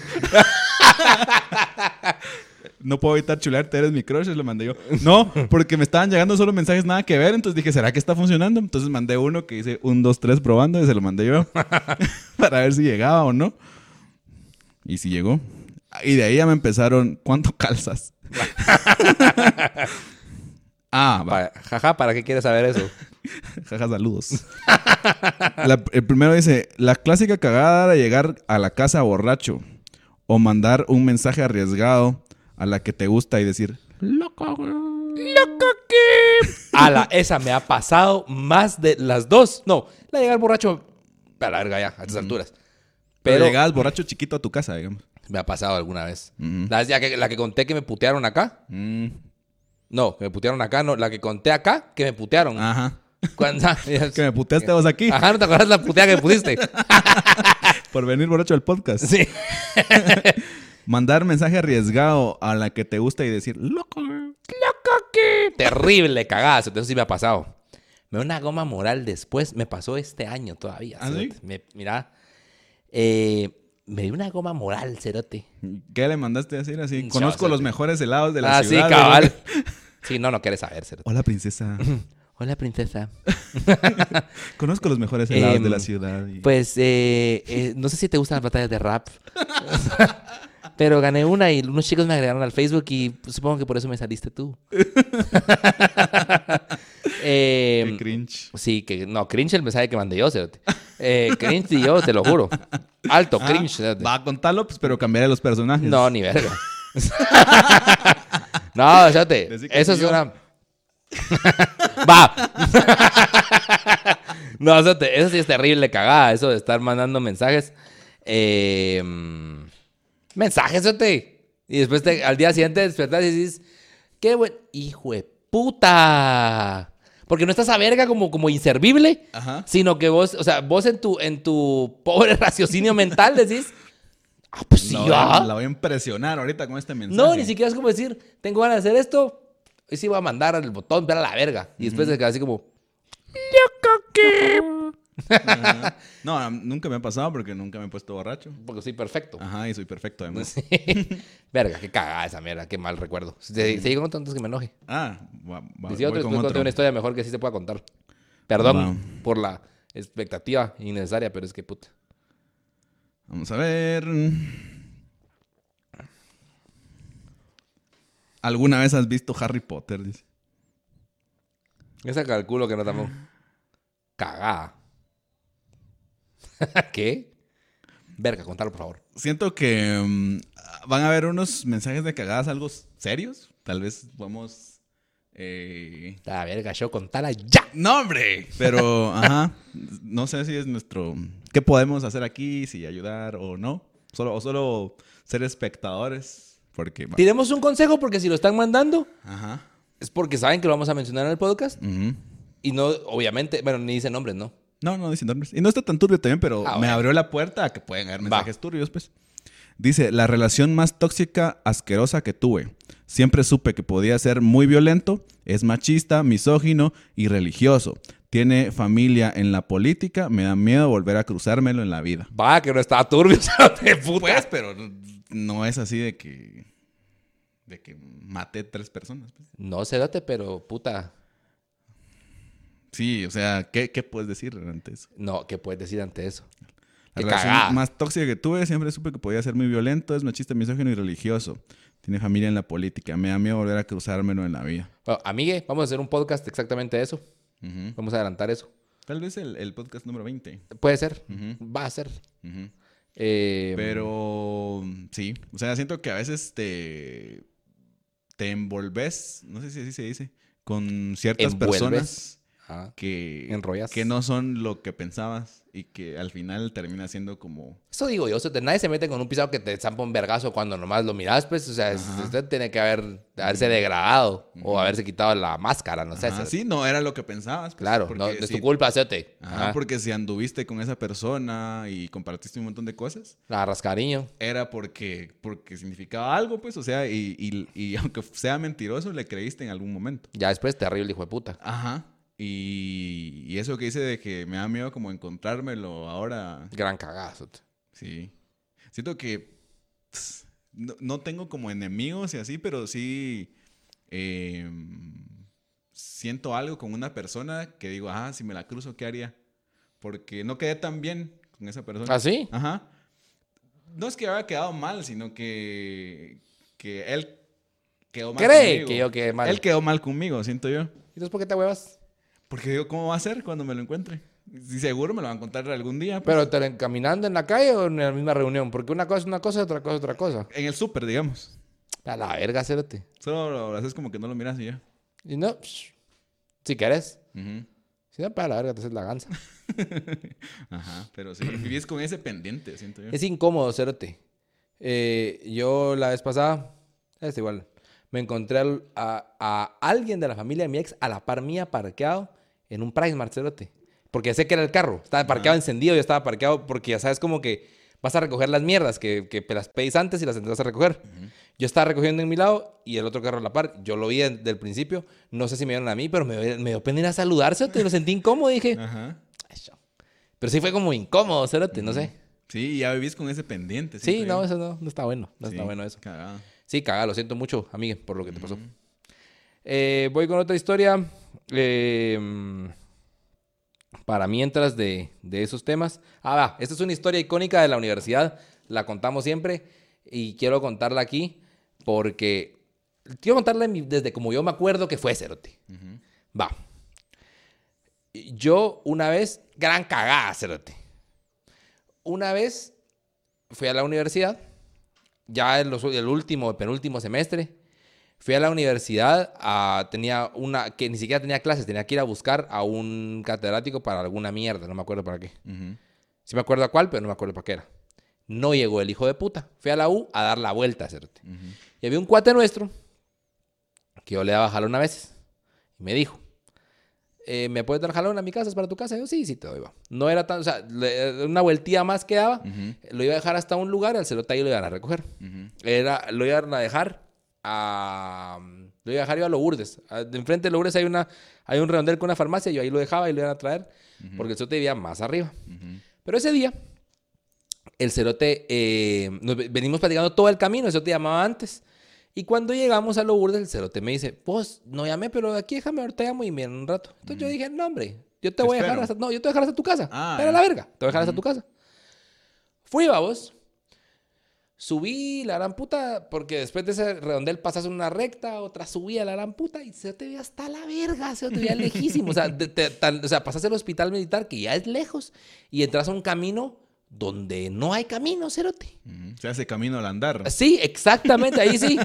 No puedo evitar chulearte, eres mi crush, lo mandé yo. No, porque me estaban llegando solo mensajes nada que ver, entonces dije, ¿será que está funcionando? Entonces mandé uno que dice un, dos, tres probando y se lo mandé yo. para ver si llegaba o no. Y si llegó. Y de ahí ya me empezaron, ¿cuánto calzas? *laughs* ah, va. Jaja, ¿para qué quieres saber eso? Jaja, saludos. La- el primero dice, la clásica cagada era llegar a la casa borracho o mandar un mensaje arriesgado a la que te gusta y decir, loco, güey". Ala, esa me ha pasado más de las dos. No, la llegar borracho a la verga ya, a estas alturas. Pero Pero llegabas borracho chiquito a tu casa, digamos. Me ha pasado alguna vez. Ujú. la, ya que, la que conté que me putearon acá. Mm, No, que me putearon acá. No, la que conté acá, que me putearon. Ajá. Cuando- *laughs* *laughs* Que me puteaste vos aquí Ajá, ¿no te acuerdas la puteada que me pusiste? *laughs* por venir borracho al podcast. Sí. Mandar mensaje arriesgado a la que te gusta y decir, loco, güey". Terrible cagazo. Eso sí me ha pasado. Me una goma moral después. Me pasó este año todavía. ¿Ah, sí? Me- mira, eh, me dio una goma moral, cerote. ¿Qué le mandaste a decir así? Yo, Conozco los mejores helados de la Ah, ciudad. sí, ¿no? cabal. *laughs* Sí, no, no quieres saber, cerote. Hola, princesa. *laughs* Hola, princesa. *laughs* Conozco los mejores helados Em, de la ciudad. y- Pues, eh, eh, no sé si te gustan las batallas de rap. Pero gané una y unos chicos me agregaron al Facebook y supongo que por eso me saliste tú. Qué eh, cringe. sí, que no, cringe el mensaje que mandé yo, cerote. Eh, cringe y yo, te lo juro. Alto, Ah, cringe. cerote. Va a contarlo, pues, pero cambiaré los personajes. No, ni verga. *laughs* no, que Eso es yo. una. Va. *laughs* No, eso, te- eso sí es terrible, cagada, eso de estar mandando mensajes. Eh, mm, mensajes, te Y después te- al día siguiente despertas y dices, qué buen hijo de puta. Porque no estás a verga como, como inservible, Ajá. sino que vos, o sea, vos en tu, en tu pobre *laughs* raciocinio mental decís, ah, pues sí, No, la voy a impresionar ahorita con este mensaje. No, ni siquiera es como decir, tengo ganas de hacer esto, y sí voy a mandar el botón, pero a la verga. Y después se queda así como, Ajá. No, nunca me ha pasado porque nunca me he puesto borracho. porque soy perfecto. Ajá, y soy perfecto además. *laughs* Sí. Verga, qué cagada esa mierda, qué mal recuerdo. Si digo otro antes que me enoje. Ah, va, va- si otro, con otro. conté una historia mejor que sí se pueda contar. Perdón Va. por la expectativa innecesaria, pero es que puta. Vamos a ver. ¿Alguna vez has visto Harry Potter? Dice. Esa calculo que no tampoco. Cagada. *laughs* ¿Qué? Verga, contalo, por favor. Siento que mm, van a haber unos mensajes de cagadas algo serios. Tal vez vamos. eh, La verga, yo contala ya. No, hombre. Pero, *laughs* ajá. No sé si es nuestro. ¿Qué podemos hacer aquí? Si ayudar o no. Solo, o solo ser espectadores. Porque. Tiremos un consejo porque si lo están mandando Ajá. es porque saben que lo vamos a mencionar en el podcast. Y no, obviamente, bueno, ni dicen nombres, ¿no? No, no dicen nombres. Y no está tan turbio también, pero Ah, me bueno. abrió la puerta a que pueden haber mensajes turbios, pues. Dice, la relación más tóxica, asquerosa que tuve. Siempre supe que podía ser muy violento, es machista, misógino y religioso. Tiene familia en la política, me da miedo volver a cruzármelo en la vida. Va, que no estaba turbio, *laughs* de puta. Pues, pero no es así de que... De que maté tres personas. pues. No sé, date, pero puta. Sí, o sea, ¿qué, qué puedes decir ante eso? No, ¿qué puedes decir ante eso? La relación cagada. más tóxica que tuve, siempre supe que podía ser muy violento, es machista, misógino y religioso. Tiene familia en la política. Me da miedo volver a cruzármelo en la vida. Bueno, amigue, vamos a hacer un podcast exactamente de eso. Vamos a adelantar eso. Tal vez el, el podcast número 20. Puede ser. Va a ser. Eh, Pero sí, o sea, siento que a veces te, te envolves, no sé si así se dice, con ciertas Envuelves. personas ajá. que, Enrollas. que no son lo que pensabas y que al final termina siendo como... Eso digo yo, o sea, nadie se mete con un pisado que te zampa un vergazo cuando nomás lo miras, pues, o sea, usted tiene que haber, haberse degradado o haberse quitado la máscara, no sé. Sí, no era lo que pensabas. pues, Claro, no, es si- tu culpa, hacerte. Ajá, Ajá. porque si anduviste con esa persona y compartiste un montón de cosas, La rascariño. era porque, porque significaba algo, pues, o sea, y, y- y *laughs* aunque sea mentiroso, le creíste en algún momento. Ya después terrible, hijo de puta. Ajá. Y, y eso que dice de que me da miedo como encontrármelo ahora, Gran cagazo. sí. Siento que pss, no, no tengo como enemigos y así, pero sí eh, siento algo con una persona que digo, ah, si me la cruzo, ¿qué haría? Porque no quedé tan bien con esa persona. ¿Ah, sí? Ajá. No es que haya quedado mal, sino que, que él quedó mal Cree conmigo. que yo quedé mal. Él quedó mal conmigo, siento yo. Entonces, ¿por qué te huevas? Porque digo, ¿cómo va a ser cuando me lo encuentre? Si seguro me lo van a encontrar algún día. pues. ¿Pero te lo encaminando en la calle o en la misma reunión? Porque una cosa es una cosa otra cosa es otra cosa. En el súper, digamos. A la verga, cérate. Solo lo haces como que no lo miras y ya. Y no, psh, si querés. Si no, para la verga, te haces la ganza. *laughs* Ajá, pero sí, vivís con ese pendiente, siento yo. Es incómodo, cérate. Eh, yo la vez pasada, es igual, me encontré a, a alguien de la familia de mi ex a la par mía parqueado en un Price Mart, cérate. Porque sé que era el carro. Estaba parqueado encendido, yo estaba parqueado porque ya sabes como que vas a recoger las mierdas que, que las pedís antes y las vas a recoger. Yo estaba recogiendo en mi lado y el otro carro a la par. Yo lo vi desde el principio. No sé si me vieron a mí, pero me, me dio pena ir a saludarse. Te lo sentí incómodo, dije. *laughs* Ajá. Pero sí fue como incómodo, cérate, no sé. Sí, ya vivís con ese pendiente. Sí, no, yo. eso no, no está bueno. No Sí, está bueno eso. cagada. Sí, cagada, lo siento mucho, amiga, por lo que te pasó. Eh, voy con otra historia. eh, mm, para mientras de, de esos temas. Ah, va, esta es una historia icónica de la universidad. La contamos siempre y quiero contarla aquí porque quiero contarla desde como yo me acuerdo que fue Cerote. Va. Yo una vez, gran cagada, Cerote. Una vez fui a la universidad, ya en los- el último, penúltimo semestre, Fui a la universidad, a- tenía una, que ni siquiera tenía clases, tenía que ir a buscar a un catedrático para alguna mierda, no me acuerdo para qué. Ujú. Sí me acuerdo a cuál, pero no me acuerdo para qué era. No llegó el hijo de puta. Fui a la U a dar la vuelta, cerote. Ujú. Y había un cuate nuestro que yo le daba jalón a veces. Y me dijo, eh, ¿me puedes dar jalón a mi casa? ¿Es para tu casa? Y yo, sí, sí te doy. No era tan, o sea, le- una vueltilla más que daba. Lo iba a dejar hasta un lugar y al cerote ahí lo iban a recoger. Era, lo iban a dejar a... Lo iba a dejar yo a Lourdes. De enfrente de Lourdes hay, una, hay un redondel con una farmacia. Yo ahí lo dejaba y lo iban a traer. Porque el cerote vivía más arriba. Ujú. Pero ese día, el cerote, eh, nos ve- venimos platicando todo el camino, el cerote llamaba antes. Y cuando llegamos a Lourdes, el cerote me dice, vos, no llamé, pero aquí déjame, ahorita llamo y miren un rato. Entonces yo dije, no, hombre, yo te voy a dejar espero. hasta, no, yo te voy a dejar hasta tu casa. Ah, Pero ya. la verga, te voy a dejar hasta tu casa. Fui, vamos. Subí la gran puta, porque después de ese redondel pasas una recta, otra subía la gran puta y se te veía hasta la verga, se te veía lejísimo. O sea, te- o sea, pasas el hospital militar que ya es lejos y entras a un camino donde no hay camino, cerote. Se hace camino al andar. Sí, exactamente, ahí sí.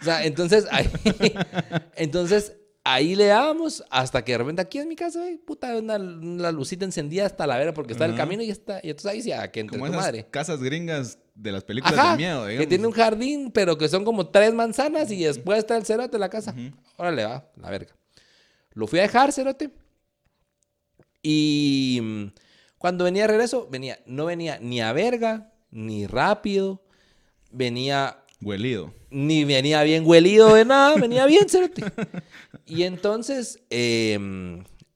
O sea, entonces ahí, *laughs* entonces ahí le dábamos hasta que de repente aquí en mi casa, puta, una, una lucita encendida hasta la vera porque está el Ajá. camino y está. Y entonces ahí sí, ah, que entre Como tu esas madre. casas gringas de las películas Ajá, de miedo, que digamos. tiene un jardín, pero que son como tres manzanas y después está el cerote de la casa. Órale, va, la verga. Lo fui a dejar, cerote. Y cuando venía de regreso, venía, no venía ni a verga, ni rápido, venía Huelido. ni venía bien huelido de nada, venía bien cerote. Y entonces eh,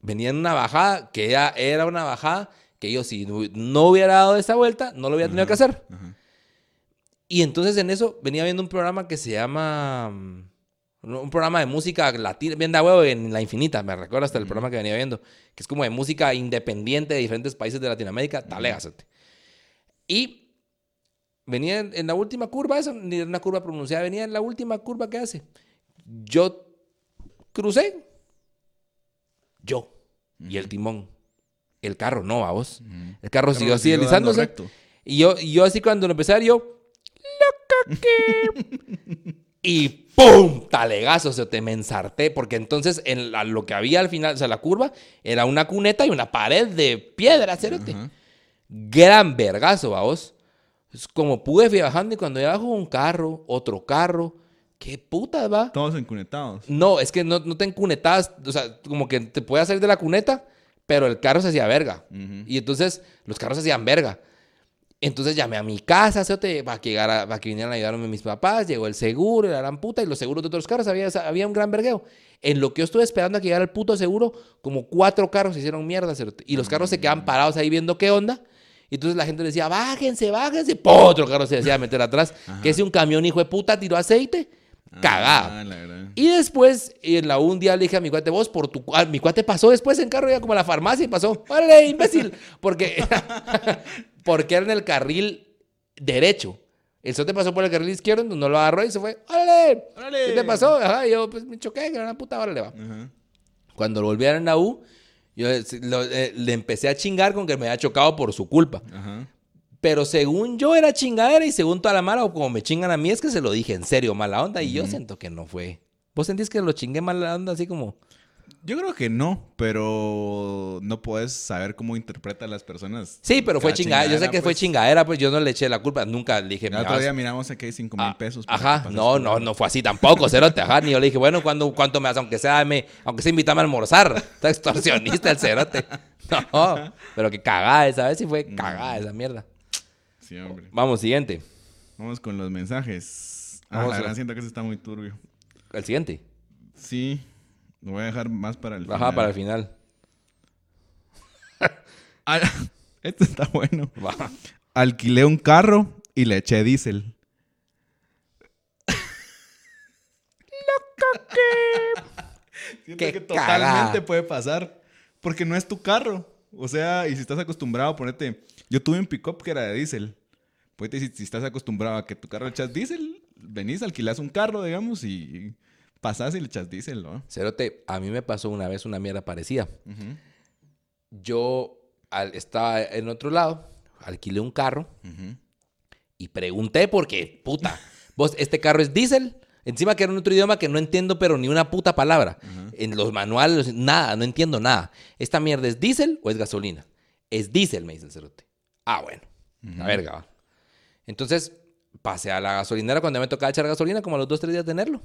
venía en una bajada, que era, era una bajada que yo si no- no hubiera dado esa vuelta, no lo hubiera tenido que hacer. Ajá. Y entonces en eso venía viendo un programa que se llama. mm, Un programa de música latina, bien da huevo en La Infinita, me recuerdo hasta el programa que venía viendo, que es como de música independiente de diferentes países de Latinoamérica, talegásate. Y venía en, en la última curva, esa ni era una curva pronunciada, venía en la última curva que hace. Yo crucé, yo, y el timón. El carro no, a vos. El carro siguió así deslizándose. Y yo, y yo así cuando lo empecé a yo... *laughs* Y ¡pum! Talegazo, o sea, te me ensarté. Porque entonces en la- lo que había al final, o sea, la curva, era una cuneta y una pared de piedra, cerote. Ajá. Gran vergazo, vos. Es como pude, fui bajando y cuando ya bajo un carro, otro carro. ¿Qué putas, va? Todos encunetados. No, es que no, no te encunetabas, o sea, como que te podías salir de la cuneta, pero el carro se hacía verga. Y entonces los carros se hacían verga. Entonces llamé a mi casa, cerote, para que, llegara- para que vinieran a ayudarme mis papás, llegó el seguro, la gran puta, y los seguros de otros carros, había, había un gran vergueo. En lo que yo estuve esperando a que llegara el puto seguro, como cuatro carros se hicieron mierda, cerote, y los carros se quedaban parados ahí viendo qué onda. Y entonces la gente decía, bájense, bájense. Otro carro se decía meter atrás. Que ese un camión hijo de puta tiró aceite. Cagada. Ah. Y después, en la un día le dije a mi cuate, vos, por tu... ah, mi cuate pasó después en carro, ya como a la farmacia y pasó. ¡Órale, imbécil! *laughs* Porque, *laughs* porque era en el carril derecho. El te pasó por el carril izquierdo, no lo agarró y se fue. ¡Órale! ¡Órale! ¿Qué te pasó? Ajá, yo pues me choqué, que era una puta, órale, va. Ajá. Cuando lo volvieron en la U, yo eh, lo- eh, le empecé a chingar con que me había chocado por su culpa. Ajá. Pero según yo era chingadera y según toda la mala, o como me chingan a mí, es que se lo dije en serio, mala onda. Y yo siento que no fue. ¿Vos sentís que lo chingué mala onda así como... Yo creo que no, pero no puedes saber cómo interpretan las personas. Sí, pero fue cada chingadera. Yo sé que fue pues. chingadera, pues yo no le eché la culpa. Nunca le dije... El "Me otro día miramos aquí hay 5 mil Ah, pesos. Ajá, no, no, no fue así tampoco, cerote, ajá, ni yo le dije, bueno, ¿cuándo, ¿cuánto me das? Aunque sea, me, aunque sea invítame a almorzar, *laughs* está extorsionista el cerote. *laughs* No, pero que cagada esa vez sí fue cagada esa mierda. Sí, hombre. Vamos, siguiente, Vamos con los mensajes. Ah, Vamos la a- verdad siento que eso está muy turbio. el siguiente, Sí, lo voy a dejar más para el ajá, para el final. Ah, *laughs* *laughs* este está bueno. Va. Alquilé un carro y le eché diésel. *laughs* Siento Qué que cagada. totalmente puede pasar. Porque no es tu carro. O sea, y si estás acostumbrado a ponerte. Yo tuve un pick-up que era de diésel. Pues si, si estás acostumbrado a que tu carro le echas diésel, venís, alquilás un carro, digamos, y pasás y le echas diésel, ¿no? Cerote, a mí me pasó una vez una mierda parecida. Yo al- estaba en otro lado, alquilé un carro y pregunté porque, puta, vos, este carro es diésel, Encima que era en otro idioma que no entiendo, pero ni una puta palabra. En los manuales, nada, no entiendo nada. ¿Esta mierda es diésel o es gasolina? Es diésel, me dice el cerote. Ah, bueno. La verga, va. Entonces, pasé a la gasolinera cuando me tocaba echar gasolina, como a los dos, tres días tenerlo.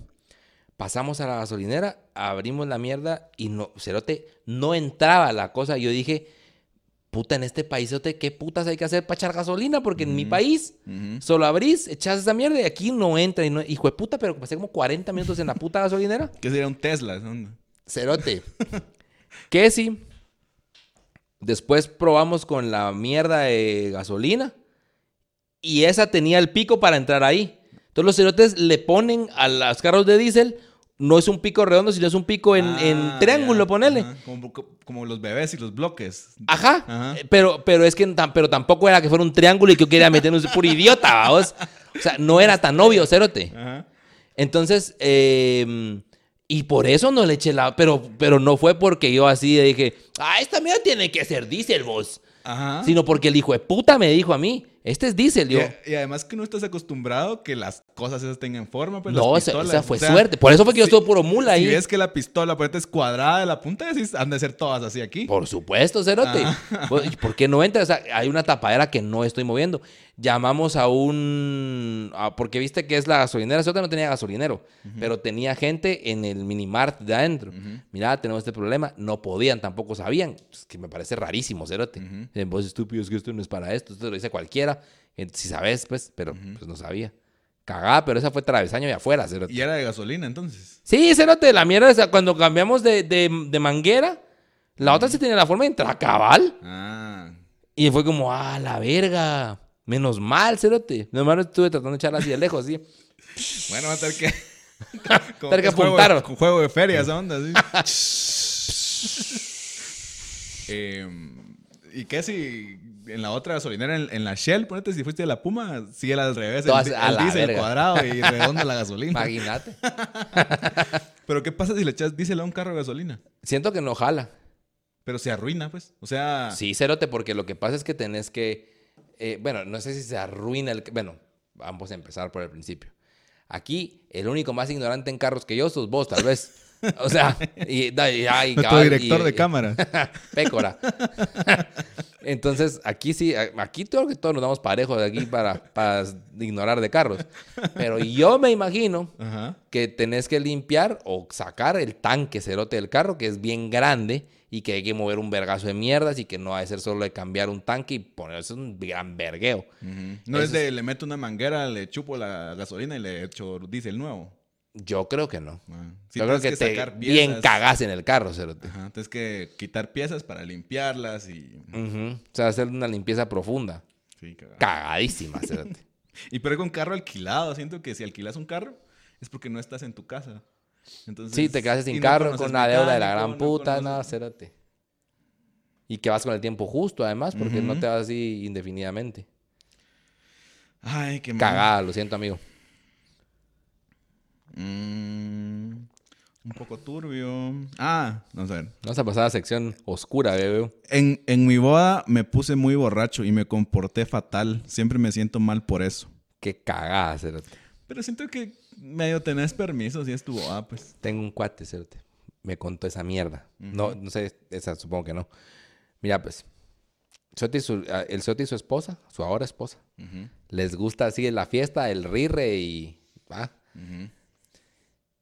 Pasamos a la gasolinera, abrimos la mierda y no, cerote, no entraba la cosa. Yo dije, puta, en este paísote, ¿qué putas hay que hacer para echar gasolina? Porque en mi país solo abrís, echas esa mierda y aquí no entra. Y no, hijo de puta, pero pasé como 40 minutos en la puta gasolinera. ¿Qué sería un Tesla? ¿no? Cerote. que sí. Después probamos con la mierda de gasolina. Y esa tenía el pico para entrar ahí. Entonces los cerotes le ponen a los carros de diésel. No es un pico redondo, sino es un pico en, en Ah, triángulo, ya. ponele. Ajá, Como, como los bebés y los bloques. Ajá. Ajá. Eh, Pero, pero es que pero tampoco era que fuera un triángulo y que yo quería meternos puro idiota, vamos. O sea, no era tan obvio, cerote. Ajá. Entonces, eh, y por eso no le eché la. Pero, pero no fue porque yo así dije, ah, esta mierda tiene que ser diésel, vos. Ajá. Sino porque el hijo de puta me dijo a mí, este es diésel. Yo, Y, y además que no estás acostumbrado que las cosas esas tengan forma. Pues, no, las esa, fue O sea, suerte. Por eso fue que yo estuve puro mula ahí. Si ves que la pistola por es cuadrada de la punta, decís, han de ser todas así aquí. Por supuesto, Cerote. Ah. Pues, ¿y ¿Por qué no entra? O sea, hay una tapadera que no estoy moviendo. Llamamos a un... a- porque viste que es la gasolinera. Cerote no tenía gasolinero, pero tenía gente en el minimart de adentro. Mira, tenemos este problema. No podían, tampoco sabían. Es que me parece rarísimo, Cerote. Dicen, Vos estúpidos que esto no es para esto. Esto lo dice cualquiera. Si sabes, pues, pero pues no sabía. Cagada, pero esa fue travesaño y afuera, Cerote. Y era de gasolina entonces. Sí, Cerote, la mierda, o sea, cuando cambiamos de, de, de manguera, la otra sí tenía la forma de entrar cabal. Ah. Y fue como, ah, la verga. Menos mal, Cerote. Menos mal estuve tratando de echarla así de lejos, así. *laughs* Bueno, va a tener que. *laughs* Tener que juego apuntar. Con juego de feria, esa onda, así. *laughs* Em, ¿Y qué si en la otra gasolinera, en, en la Shell, ponete si fuiste de la Puma, sigue al revés? Todas el, a el la diésel verga. cuadrado y redondo la gasolina. Imagínate. Pero ¿qué pasa si le echas diésel a un carro de gasolina? Siento que no jala. Pero se arruina, pues. O sea. Sí, Cerote, porque lo que pasa es que tenés que. Eh, bueno, no sé si se arruina el. Bueno, vamos a empezar por el principio. Aquí, el único más ignorante en carros que yo sos vos, tal vez. O sea, y, y- ay, Nuestro cabal, director y- de cámara. *laughs* Pécora. *laughs* Entonces, aquí sí, aquí creo que todos nos damos parejos de aquí para, para ignorar de carros. Pero yo me imagino Ajá. que tenés que limpiar o sacar el tanque cerote del carro, que es bien grande y que hay que mover un vergazo de mierdas y que no ha de ser solo de cambiar un tanque y ponerse un gran vergueo. No Eso es de le meto una manguera, le chupo la gasolina y le echo diésel nuevo. Yo creo que no. Sí, Yo creo que, te bien cagás en el carro, cerote. Ajá, tienes que quitar piezas para limpiarlas y. O sea, hacer una limpieza profunda. Sí, cagado. Cagadísima, *laughs* cerote. Y pero con carro alquilado, siento que si alquilas un carro es porque no estás en tu casa. Entonces, Sí, te quedas sin no carro con la deuda de la gran no puta, nada, cérate. Y que vas con el tiempo justo, además, porque no te vas así indefinidamente. Ay, qué mal. Cagada, lo siento, amigo. Mm, un poco turbio. Ah, vamos a ver. Vamos a pasar a la sección oscura, bebé. En, en mi boda me puse muy borracho y me comporté fatal. Siempre me siento mal por eso. Qué cagada, cérate. Pero siento que medio tenés permiso si es tu boda, pues. Tengo un cuate, cérate. Me contó esa mierda. No, no sé, esa supongo que no. Mira, pues. Soti su- ah, el Soti y su esposa, su ahora esposa, les gusta así la fiesta, el rirre y. ah,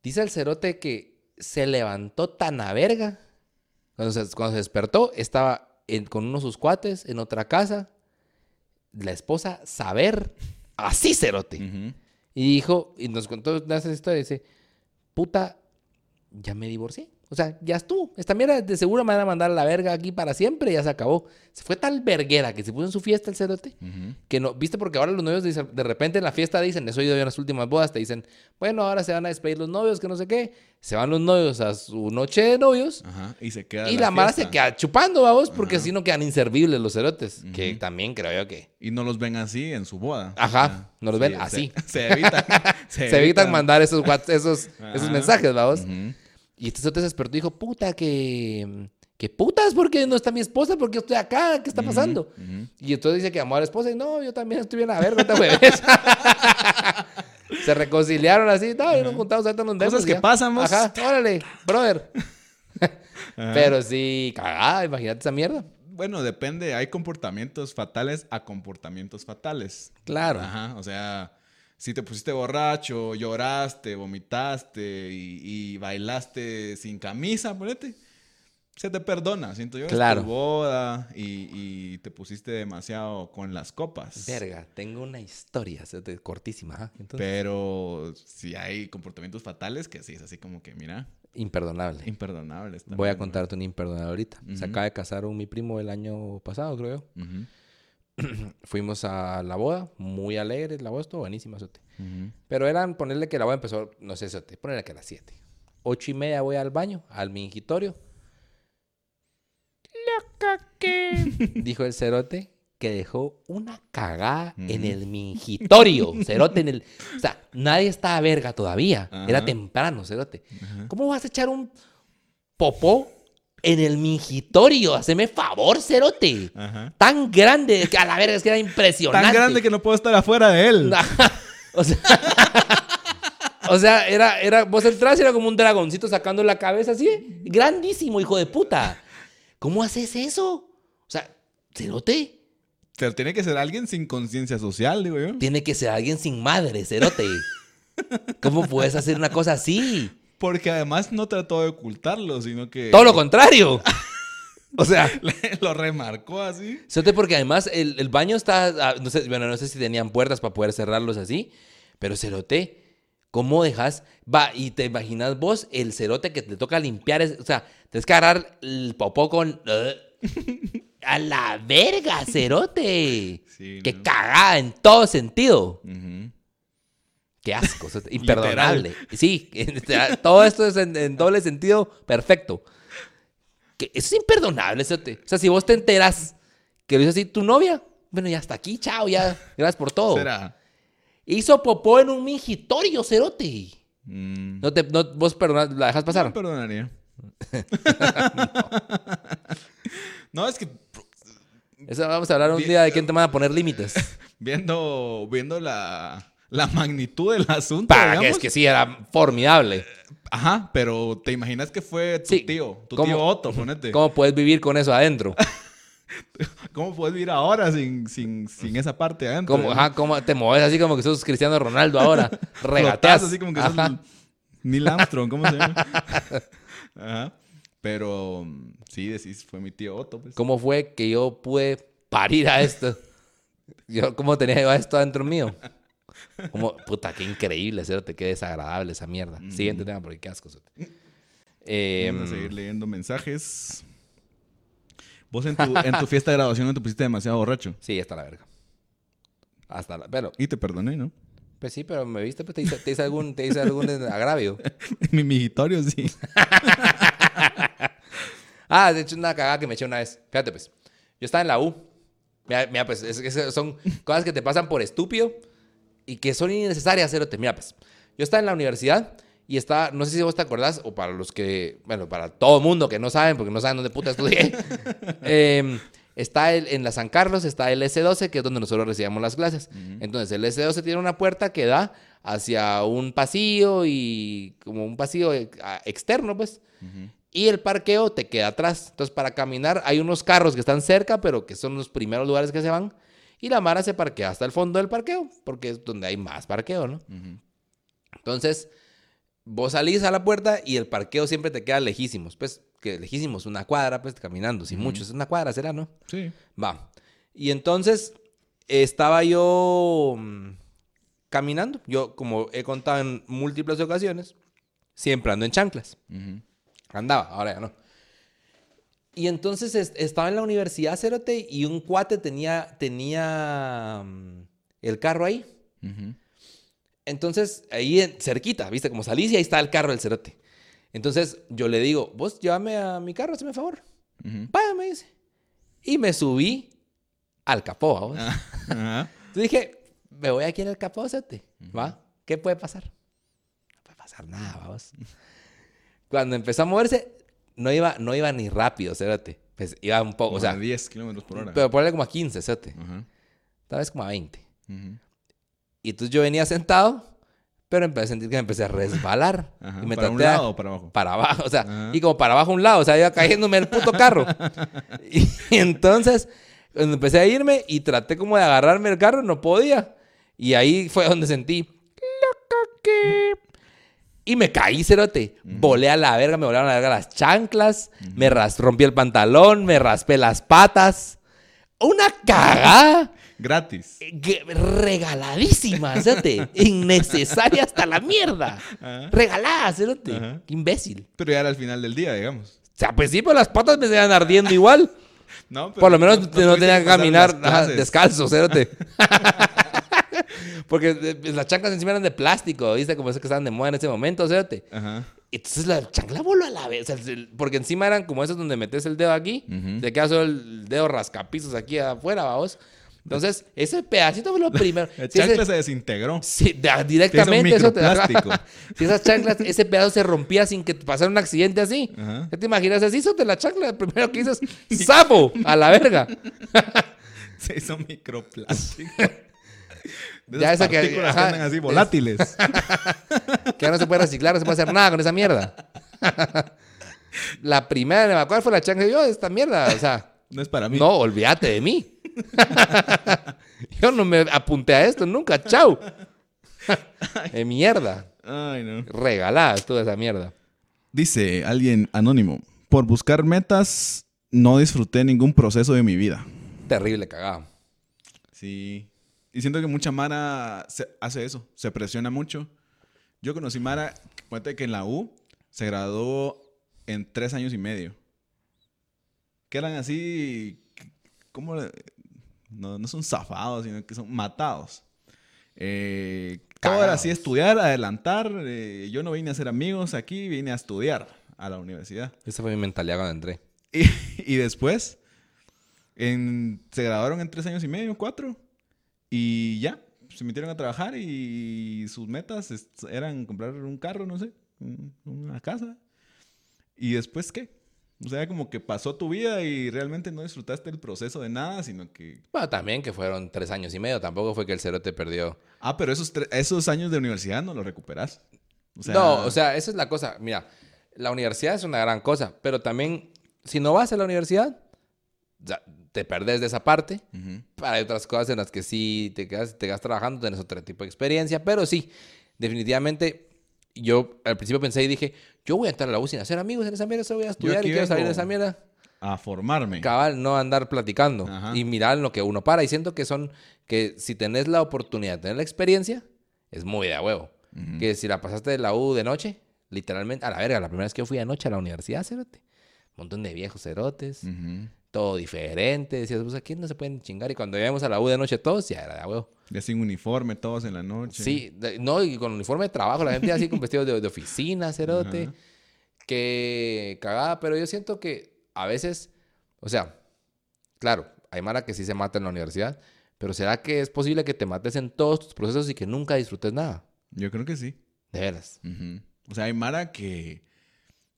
Dice el cerote que se levantó tan a verga. Cuando se, cuando se despertó, estaba en- con uno de sus cuates en otra casa. La esposa, saber, así cerote. Y dijo, y nos contó esa historia, dice, puta, ya me divorcié. O sea, ya estuvo. Esta mierda de seguro me van a mandar a la verga aquí para siempre y ya se acabó. Se fue tal verguera que se puso en su fiesta el cerote. Que no, viste, porque ahora los novios dicen- de repente en la fiesta dicen, eso yo en las últimas bodas, te dicen, bueno, ahora se van a despedir los novios, que no sé qué. Se van los novios a su noche de novios Ajá. Y se queda y la, mara se queda chupando, vamos, porque así no quedan inservibles los cerotes. Que también creo yo que Y no los ven así en su boda. Ajá, Ah, no los ven así. Se, se evita. *laughs* se evitan mandar esos, esos, esos Ajá. mensajes, vamos. Ujú. Y este se despertó y dijo, puta, que... ¿Qué putas? ¿Por qué no está mi esposa? ¿Por qué yo estoy acá? ¿Qué está pasando? Y entonces dice que amó a la esposa y no, yo también estoy bien a ver, no te jueves. *laughs* Se reconciliaron así, no, y nos juntamos, ahorita nos vemos. Cosas que ya. pasan, vos. Ajá, órale, brother. *laughs* Pero sí, cagada, imagínate esa mierda. Bueno, depende. Hay comportamientos fatales a comportamientos fatales. Claro. Ajá, o sea, si te pusiste borracho, lloraste, vomitaste y, y bailaste sin camisa, ponete, se te perdona, siento yo. Claro. Es tu boda y, y te pusiste demasiado con las copas. Verga, tengo una historia, cortísima, Pero si hay comportamientos fatales que sí, es así como que, mira, imperdonable. imperdonables. Voy a contarte una imperdonable ahorita. Se acaba de casar un mi primo el año pasado, creo yo. *clears throat* Fuimos a la boda, muy alegres, la boda estuvo buenísima, sote. Pero eran ponerle que la boda empezó, no sé, sote, ponerle que a las 7. Ocho y media voy al baño, al mingitorio. Loca que. *laughs* Dijo el cerote que dejó una cagada en el mingitorio. Cerote en el. O sea, nadie estaba verga todavía. Era temprano, cerote. ¿Cómo vas a echar un popó en el mingitorio? Haceme favor, cerote. Ajá. Tan grande que a la verga es que era impresionante. Tan grande que no puedo estar afuera de él. *laughs* o sea, *laughs* o sea, era, era, vos entras y era como un dragoncito sacando la cabeza así, grandísimo, hijo de puta. ¿Cómo haces eso? O sea, cerote, Pero tiene que ser alguien sin conciencia social, digo yo. tiene que ser alguien sin madre, cerote. ¿Cómo puedes hacer una cosa así? Porque además no trató de ocultarlo, sino que... Todo lo contrario. *laughs* O sea, lo remarcó así. cerote porque además el, el baño está, ah, no sé, bueno, no sé si tenían puertas para poder cerrarlos así, pero cerote, ¿cómo dejas? Va, y te imaginas vos el cerote que te toca limpiar, es- o sea, tienes que agarrar el popó con... a la verga, cerote. Sí, Qué ¿no? cagada en todo sentido. Ujú. Qué asco, *laughs* imperdonable. Sí, *laughs* todo esto es en, en doble sentido perfecto. Que eso es imperdonable, cerote. O sea, si vos te enteras que lo hizo así tu novia, bueno, ya hasta aquí, chao, ya, gracias por todo. ¿Será? Hizo popó en un mingitorio, cerote. Mm. No te, no, vos perdonas, la dejas pasar. No perdonaría. *laughs* no, es que Eso vamos a hablar un día de quién te van a poner límites. viendo, viendo la, la magnitud del asunto, Para que es que sí, era formidable. Ajá, pero te imaginas que fue tu Sí. tío, tu ¿Cómo- tío Otto, ponete. ¿Cómo puedes vivir con eso adentro? *laughs* ¿Cómo puedes vivir ahora sin, sin, sin esa parte adentro? ¿Cómo, ajá, cómo te mueves así como que sos Cristiano Ronaldo ahora? *laughs* Regateas. así como que Ajá. sos Neil Armstrong, ¿cómo se llama? *laughs* Ajá. Pero sí, decís, fue mi tío Otto, pues. ¿Cómo fue que yo pude parir a esto? Yo, ¿Cómo tenía yo esto adentro mío? Como, puta, qué increíble, cerote, qué desagradable esa mierda. Siguiente tema, porque qué asco. Eh, Vamos a seguir leyendo mensajes. Vos en tu, en tu fiesta de graduación no te pusiste demasiado borracho. sí, hasta la verga. Hasta la... Pero, Y te perdoné, ¿no? pues sí, pero me viste, pues te hice, te hice algún, te hice algún agravio. *laughs* Mi mijitorio, sí. *laughs* Ah, de hecho, una cagada que me eché una vez. Fíjate, pues. Yo estaba en la U. Mira, mira, pues, es- es- son cosas que te pasan por estúpido y que son innecesarias, cerote. Mira, pues. Yo estaba en la universidad y estaba, no sé si vos te acordás, o para los que, bueno, para todo el mundo que no saben, porque no saben dónde puta estudié. *laughs* eh, está el- en la San Carlos, está el S12, que es donde nosotros recibíamos las clases. Entonces, el S12 tiene una puerta que da hacia un pasillo y como un pasillo eh, externo, pues. Y el parqueo te queda atrás. Entonces, para caminar hay unos carros que están cerca, pero que son los primeros lugares que se van. Y la Mara se parquea hasta el fondo del parqueo, porque es donde hay más parqueo, ¿no? Entonces, vos salís a la puerta y el parqueo siempre te queda lejísimos. Pues, que lejísimos, una cuadra, pues, caminando. Sin mucho, es una cuadra, será, ¿no? Sí. Va. Y entonces, estaba yo mm, caminando. Yo, como he contado en múltiples ocasiones, siempre ando en chanclas. Andaba, ahora ya no. Y entonces es- estaba en la universidad, Cerote, y un cuate tenía, tenía mm, el carro ahí. Entonces, ahí en- cerquita, ¿viste? Como salís y ahí está el carro del Cerote. Entonces, yo le digo, vos llévame a mi carro, hazme favor. Vaya, me dice. Y me subí al capó, ¿va vos? Ah. Entonces *laughs* dije, me voy aquí en el capó, Cerote, ¿va? ¿Qué puede pasar? No puede pasar nada, vamos. Cuando empezó a moverse, no iba, no iba ni rápido, Cerote. Pues iba un poco, Como o sea, a 10 kilómetros por hora. pero ponle como a 15, Cerote. Ajá. Tal vez como a 20. Ujú. Y entonces yo venía sentado, pero empecé a sentir que me empecé a resbalar. Ajá, y me ¿Para un a- lado o para abajo? para abajo, o sea, Ajá. y como para abajo a un lado, o sea, iba cayéndome el puto carro. *laughs* y, entonces, cuando empecé a irme y traté como de agarrarme el carro, no podía. Y ahí fue donde sentí, loco que... Y me caí, cerote. Volé a la verga, me volaron a la verga las chanclas, me ras- rompí el pantalón, me raspé las patas. Una cagada Gratis. que- regaladísima, cerote. *laughs* Innecesaria hasta la mierda. Ajá. Regalada, cerote. Qué imbécil. Pero ya era al final del día, digamos. O sea, pues sí, pero las patas me seguían ardiendo igual. *laughs* No, pero Por lo menos no- no, no tenía que caminar descalzo, cerote. *laughs* Porque eh, las chanclas encima eran de plástico, ¿viste? Como esas que estaban de moda en ese momento, cerote. Ajá. Entonces la chancla voló a la vez. o sea, el- porque encima eran como esos donde metes el dedo aquí. Te queda solo el dedo rascapizos aquí afuera, vamos. Entonces, ese pedacito fue lo primero. *laughs* La Si ese- chancla se desintegró. Sí, de- directamente eso te microplástico. *laughs* Si esas chanclas, ese pedazo se rompía sin que pasara un accidente así. Ajá. ¿Qué te imaginas? Así hizo de la chancla. Lo primero que hizo es ¡Sapo! A la verga. *laughs* Se hizo microplástico. De Ya esas esa que- que, andan así es- volátiles. *laughs* Que ya no se puede reciclar, no se puede hacer nada con esa mierda. La primera me acuerdo fue la chancla. Yo, esta mierda, o sea, No es para mí. no, olvídate de mí. Yo no me apunté a esto nunca. ¡Chao! De mierda. Ay, no. Regalada estuvo esa mierda. Dice alguien anónimo. Por buscar metas, no disfruté ningún proceso de mi vida. Terrible cagado. Sí. Y siento que mucha Mara se- hace eso. Se presiona mucho. Yo conocí Mara, cuenta que en la U se graduó en tres años y medio. Que eran así. ¿Cómo? le- No, no son zafados, sino que son matados. Eh, todo era así: estudiar, adelantar. eh, yo no vine a ser amigos aquí, vine a estudiar a la universidad. Esa fue mi mentalidad cuando entré. *laughs* Y, y después en- se graduaron en tres años y medio, cuatro. Y ya, se metieron a trabajar y sus metas eran comprar un carro, no sé, un- una casa. ¿Y después qué? O sea, como que pasó tu vida y realmente no disfrutaste el proceso de nada, sino que... Bueno, también que fueron tres años y medio. Tampoco fue que el cero te perdió. Ah, pero esos, esos años de universidad no los recuperas. O sea, no, o sea, esa es la cosa. Mira, la universidad es una gran cosa. Pero también, si no vas a la universidad, te perdés de esa parte. ujú. Para hay otras cosas en las que sí te quedas, te quedas trabajando, tenés otro tipo de experiencia. Pero sí, definitivamente, yo al principio pensé y dije, yo voy a entrar a la U sin hacer amigos en esa mierda, voy a estudiar y quiero salir de esa mierda. A formarme. Cabal, no andar platicando. Ajá. Y mirar en lo que uno para. Y siento que son, que si tenés la oportunidad de tener la experiencia, es muy de a huevo. Ujú. Que si la pasaste de la U de noche, literalmente, a la verga, la primera vez que yo fui anoche a la universidad, cerote. Montón de viejos cerotes, Ujú. Todo diferente. Decías, pues aquí no se pueden chingar. Y cuando llegamos a la U de noche todos, ya era de huevo. Ya sin uniforme, todos en la noche. Sí, de- no, y con uniforme de trabajo, la gente así con vestidos de, de oficina, cerote. Ajá. Que cagada, pero yo siento que a veces, o sea, claro, hay Mara que sí se mata en la universidad, pero ¿será que es posible que te mates en todos tus procesos y que nunca disfrutes nada? Yo creo que sí. De veras. O sea, hay Mara que,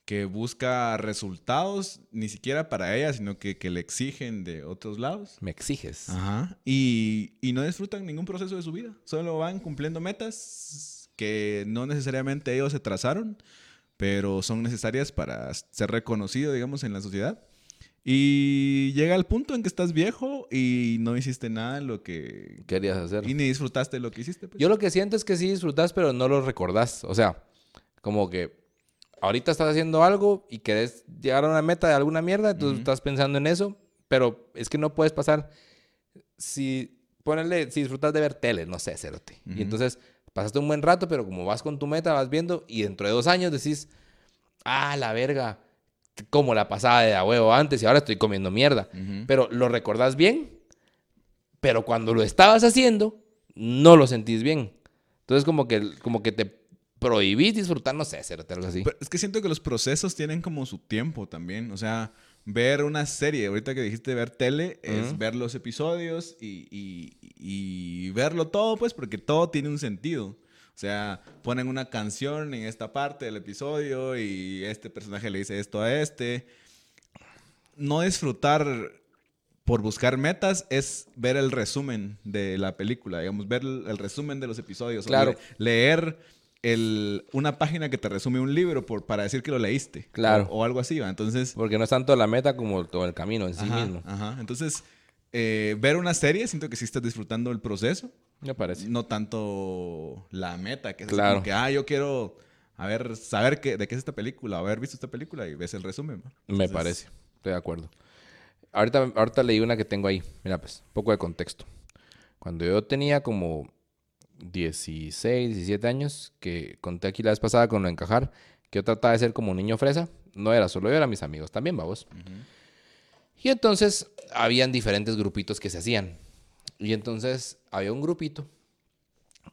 que busca resultados, ni siquiera para ella, sino que, que le exigen de otros lados. Me exiges. Ajá. Y, y no disfrutan ningún proceso de su vida. Solo van cumpliendo metas que no necesariamente ellos se trazaron, pero son necesarias para ser reconocido, digamos, en la sociedad. Y llega el punto en que estás viejo y no hiciste nada en lo que... Querías hacer. Y ni disfrutaste lo que hiciste. pues. Yo lo que siento es que sí disfrutas, pero no lo recordás. O sea, como que ahorita estás haciendo algo y querés llegar a una meta de alguna mierda, entonces Ujú. estás pensando en eso, pero es que no puedes pasar. Si ponerle, si disfrutas de ver tele, no sé, cerote. Ujú. Y entonces pasaste un buen rato, pero como vas con tu meta, vas viendo y dentro de dos años decís, ah, la verga, como la pasaba de a huevo antes y ahora estoy comiendo mierda. Pero lo recordás bien, pero cuando lo estabas haciendo, no lo sentís bien. Entonces como que, como que te prohibís disfrutar, no sé, hacerte algo así. Pero es que siento que los procesos tienen como su tiempo también. O sea, ver una serie, ahorita que dijiste ver tele, es Ujú. ver los episodios y, y- y verlo todo, pues, porque todo tiene un sentido. O sea, ponen una canción en esta parte del episodio y este personaje le dice esto a este. No disfrutar por buscar metas es ver el resumen de la película, digamos, ver el, resumen de los episodios. o Claro. le- leer el, una página que te resume un libro por, para decir que lo leíste. Claro. O, o algo así, ¿va? Entonces, Porque no es tanto la meta como todo el camino en sí ajá, mismo. ajá. Entonces, eh, ver una serie, siento que sí estás disfrutando el proceso, Me parece. no tanto la meta, que es Claro. como que, ah, yo quiero, a ver, saber qué, de qué es esta película, haber visto esta película y ves el resumen. ¿va? Me parece. Estoy de acuerdo. Ahorita, ahorita leí una que tengo ahí. Mira, pues, un poco de contexto. Cuando yo tenía como 16, 17 años, que conté aquí la vez pasada con lo encajar, que yo trataba de ser como un niño fresa. No era solo yo, eran mis amigos también, vamos. Y entonces habían diferentes grupitos que se hacían. Y entonces había un grupito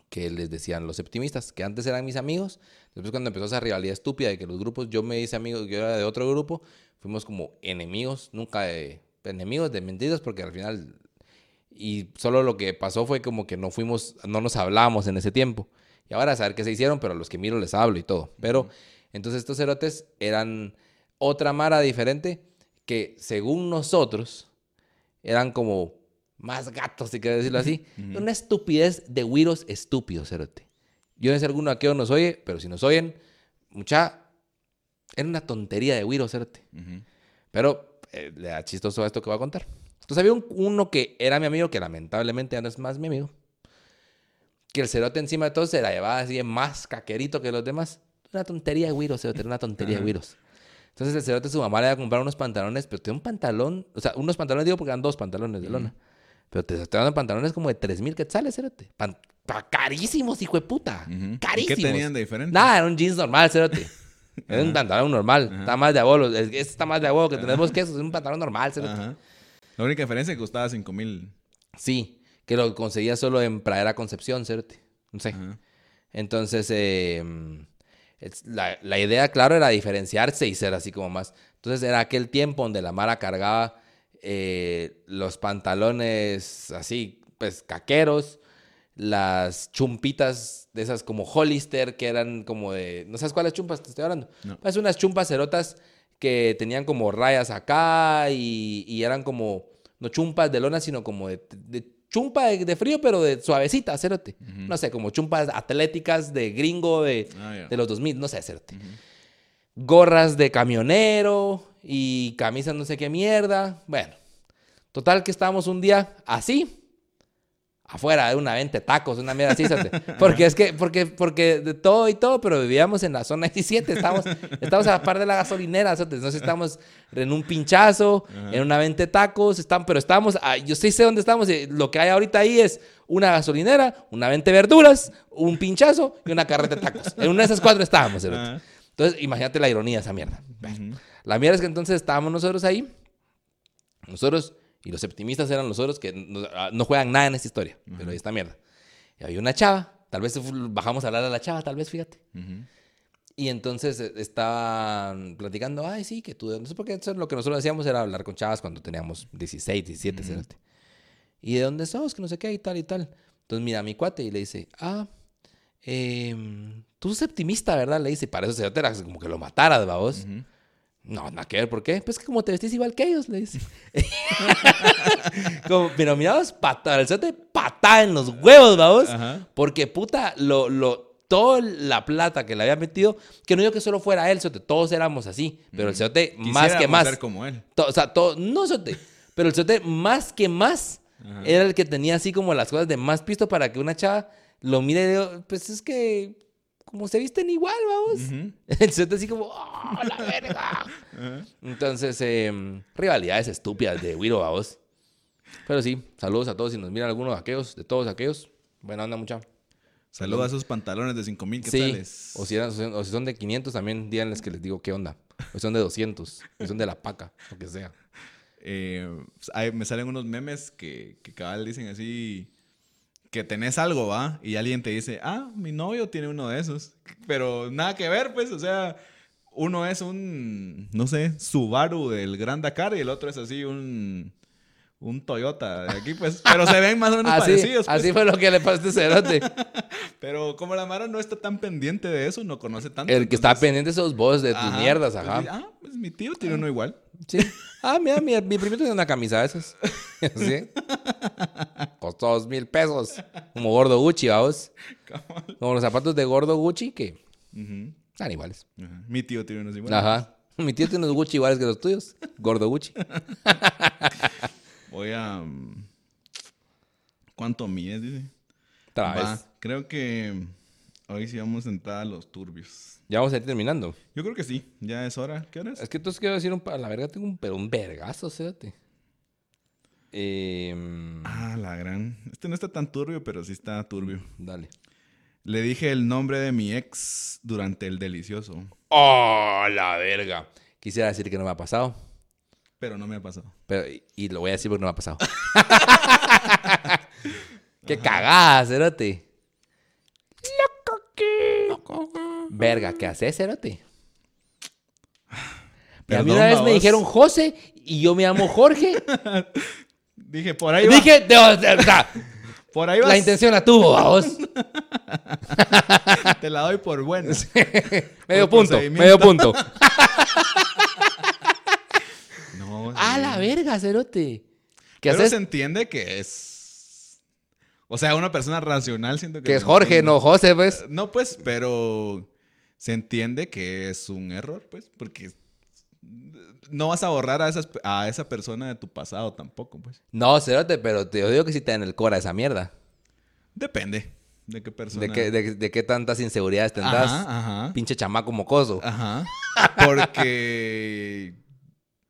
que les decían los optimistas, que antes eran mis amigos. Después cuando empezó esa rivalidad estúpida de que los grupos, yo me hice amigo, yo era de otro grupo, fuimos como enemigos, nunca de enemigos, de mentiras, porque al final, y solo lo que pasó fue como que no fuimos, no nos hablábamos en ese tiempo. Y ahora a saber qué se hicieron, pero a los que miro les hablo y todo. Pero entonces estos cerotes eran otra mara diferente que según nosotros eran como más gatos, si quieres decirlo así. Una estupidez de güiros estúpidos, cerote. Yo no sé si alguno aquí nos oye, pero si nos oyen, mucha... Era una tontería de güiros, cerote. Pero eh, le da chistoso a esto que voy a contar. Entonces había un- uno que era mi amigo, que lamentablemente ya no es más mi amigo. Que el cerote encima de todo se la llevaba así de más caquerito que los demás. Una tontería de güiros, cerote, era una tontería de Ajá. güiros. Entonces el cerote, su mamá le iba a comprar unos pantalones, pero tenía un pantalón, o sea, unos pantalones, digo, porque eran dos pantalones de lona. Pero te estoy dando pantalones como de 3 mil quetzales, cerote. Pan- carísimos, hijo de puta. Ujú. ¿Y Carísimos. ¿Qué tenían de diferente? Nada, era un jeans normal, cerote. Era un pantalón normal. Ajá. Está más de abuelo. Este está más de abuelo que tenemos que eso. Es un pantalón normal, cerote. Ajá. La única diferencia es que costaba 5 mil. Sí, que lo conseguía solo en Pradera Concepción, cerote. No sé. Ajá. Entonces, eh, es- la, la idea, claro, era diferenciarse y ser así como más. Entonces, era aquel tiempo donde la Mara cargaba eh, los pantalones así, pues caqueros, las chumpitas de esas como Hollister, que eran como de. ¿No sabes cuáles chumpas te estoy hablando? No. Pues unas chumpas cerotas que tenían como rayas acá y, y eran como. No chumpas de lona, sino como de, de chumpa de, de frío, pero de suavecita, cerote. Ujú. No sé, como chumpas atléticas de gringo de, Ah, de los 2000, no sé, cerote. Gorras de camionero y camisas no sé qué mierda. Bueno, total que estábamos un día así, afuera de una venta tacos, una mierda así. Porque es que, porque, porque de todo y todo, pero vivíamos en la zona 17, estábamos, estábamos a la par de la gasolinera, cerote. Entonces estábamos en un pinchazo, Ajá. en una venta tacos, están, pero estábamos, ah, yo sí sé dónde estamos, eh, lo que hay ahorita ahí es una gasolinera, una venta de verduras, un pinchazo y una carreta de tacos. En una de esas cuatro estábamos. Entonces, imagínate la ironía de esa mierda. La mierda es que entonces estábamos nosotros ahí. Nosotros, y los optimistas eran nosotros que no, ah, no juegan nada en esta historia. Pero ahí está mierda. Y había una chava. Tal vez bajamos a hablar a la chava, tal vez, fíjate. Ujú. Y entonces eh, estaban platicando, ay, sí, que tú, no sé por qué, eso es lo que nosotros hacíamos era hablar con chavas cuando teníamos 16, 17, cerote. ¿Y de dónde sos? Que no sé qué y tal y tal. Entonces mira a mi cuate y le dice, ah, em, tú sos optimista, ¿verdad? Le dice, para eso era como que lo mataras, babos. Ujú. No, nada que ver, ¿por qué? Pues que como te vestís igual que ellos, le dice. *laughs* como, pero mirabas, pata, el cerote patada en los huevos, vamos. Ajá. Porque puta, lo, lo, toda la plata que le había metido, que no digo que solo fuera él, cerote, todos éramos así, pero el cerote más que más. ser como él. To- o sea, todo, no cerote, pero el cerote más que más Ajá. era el que tenía así como las cosas de más pisto para que una chava lo mire y diga, pues es que como se visten igual, vamos. Ujú. *laughs* El cerote así como, ¡oh, la verga! *laughs* Entonces, em, rivalidades estúpidas de Wiro, vamos. Pero sí, saludos a todos si nos miran algunos de aquellos, de todos aquellos. Buena onda, mucha. Saluda a esos pantalones de 5 mil Sí, o si, eran- o si son de 500 también, díganles que les digo qué onda. O si son de 200, o si son de la paca, lo que sea. *laughs* Eh, hay- me salen unos memes que, que cabal dicen así que tenés algo, ¿va? Y alguien te dice, ah, mi novio tiene uno de esos. Pero nada que ver, pues, o sea, uno es un, no sé, Subaru del Gran Dakar y el otro es así un, un Toyota de aquí, pues. Pero se ven más o menos *laughs* Así, parecidos, pues. así fue lo que le pasó a este cerote. *laughs* Pero como la Mara no está tan pendiente de eso, no conoce tanto. El que está pendiente sos vos de tus Ajá, mierdas, pues ajá. dice, ah, pues mi tío tiene uno igual. Sí. *laughs* Ah, mira, mi, mi primito tiene una camisa de esas. *laughs* ¿Sí? Costó dos mil pesos. Como gordo Gucci, vamos. Como los zapatos de gordo Gucci que Ujú. están iguales. Mi tío tiene unos iguales. Ajá. Mi tío tiene unos Gucci iguales que los tuyos. Gordo Gucci. *laughs* Voy a. mm, ¿Cuánto mides? Dice. Otra Va. Creo que hoy sí vamos a entrar a los turbios. Ya vamos a ir terminando. Yo creo que sí. Ya es hora. ¿Qué hora es? Es que entonces quiero decir un... pa- La verga tengo un, pero un vergazo, cérate. Em, Ah, la gran. Este no está tan turbio, pero sí está turbio. dale. Le dije el nombre de mi ex durante el delicioso, ¡Oh, la verga! Quisiera decir que no me ha pasado. pero no me ha pasado. Pero, y, lo voy a decir porque no me ha pasado. *laughs* *laughs* ¡Qué cagada, cerote! Verga, ¿qué haces, cerote? *sighs* A mí una vez me dijeron José y yo me llamo Jorge. *laughs* Dije, por ahí va. Dije, por ahí va. la intención la tuvo, vamos. *laughs* Te la doy por buena. Medio Por punto, medio punto. *laughs* No, A la verga, cerote. ¿Qué Pero haces? se entiende que es. O sea, una persona racional siento que. Que es Jorge, no José, pues. No, pues, pero se entiende que es un error, pues, porque no vas a borrar a, esas, a esa persona de tu pasado tampoco, pues. No, cerote, pero te digo que sí te da en el cora esa mierda. Depende de qué persona. ¿De qué, de, de qué tantas inseguridades tendrás? Ajá, ajá. Pinche chamaco mocoso. Ajá. *laughs* Porque.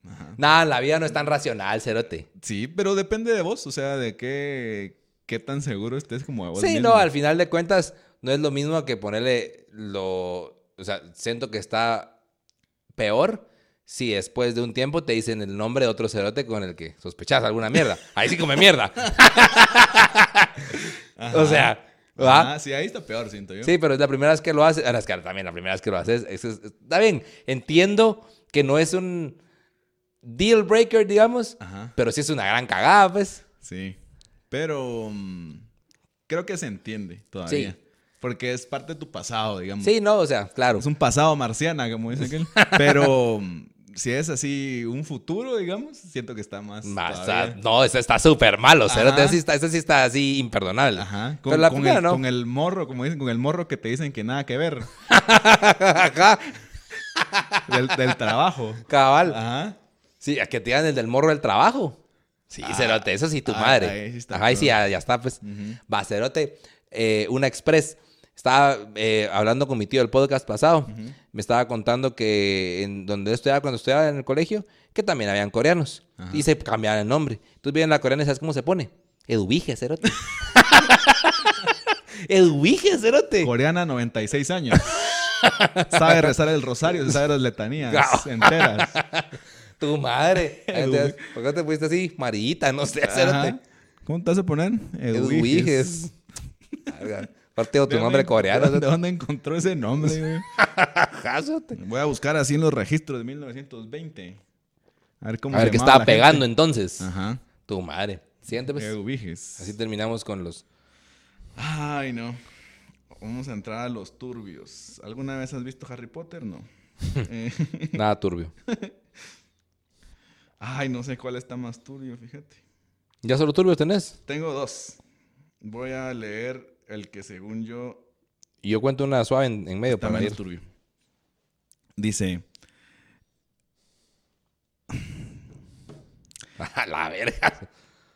Ajá. Nada, la vida no es tan racional, cerote. Sí, pero depende de vos, o sea, de qué, qué tan seguro estés como de vos. Sí, mismo. no, al final de cuentas, no es lo mismo que ponerle lo. O sea, siento que está peor si después de un tiempo te dicen el nombre de otro cerote con el que sospechas alguna mierda. Ahí sí come mierda. *laughs* o sea. Ajá, sí, ahí está peor, siento yo. Sí, pero es la primera vez que lo haces. Ahora es que también la primera vez que lo haces. es- es- está bien, entiendo que no es un deal breaker, digamos, Ajá. pero sí es una gran cagada, pues. Sí. Pero mm, creo que se entiende todavía. Sí. Porque es parte de tu pasado, digamos. Sí, no, o sea, claro. Es un pasado marciana, como dice aquel. *laughs* Pero mm, si es así un futuro, digamos, siento que está más. No, ese está súper malo. Ese sí está, ese sí está así imperdonable. Ajá. Pero Con, la con primera el, no. con el morro, como dicen, con el morro que te dicen que nada que ver. Ajá, del, del trabajo. cabal. Ajá. Sí, a que te digan el del morro del trabajo. Sí, Cerote, eso sí, tu ah, madre. ahí sí está Ajá, ahí sí, peor. ya, ya está, pues. Ujú. Va, Cerote, eh, una express. Estaba eh, hablando con mi tío el podcast pasado. Me estaba contando que en donde estudiaba, cuando estudiaba en el colegio, que también habían coreanos. Y se cambiaban el nombre. Entonces vienen la coreana y ¿sabes cómo se pone? Eduvige, Cerote. *laughs* Eduvige, Cerote. Coreana, 96 años. *laughs* sabe rezar el rosario, sabe las letanías enteras. *laughs* Tu madre. *laughs* Entonces, ¿Por qué te pusiste así? Marillita, no sé. ¿Cómo te vas a poner? Eduviges. Verga. Partido tu ¿De nombre coreano. ¿De dónde encontró ese nombre. Voy a buscar así en los registros de 1920. A ver cómo A ver qué estaba pegando gente. entonces. Ajá. Tu madre. Siguiente. Eduviges. Así terminamos con los. Ay, no. Vamos a entrar a los turbios. ¿Alguna vez has visto Harry Potter? No. *laughs* Eh, *laughs* Nada turbio. Ay, no sé cuál está más turbio, fíjate. ¿Ya solo turbios tenés? Tengo dos. Voy a leer el que según yo Y yo cuento una suave en, en medio está para menos ir. turbio. Dice, *laughs* A la verga.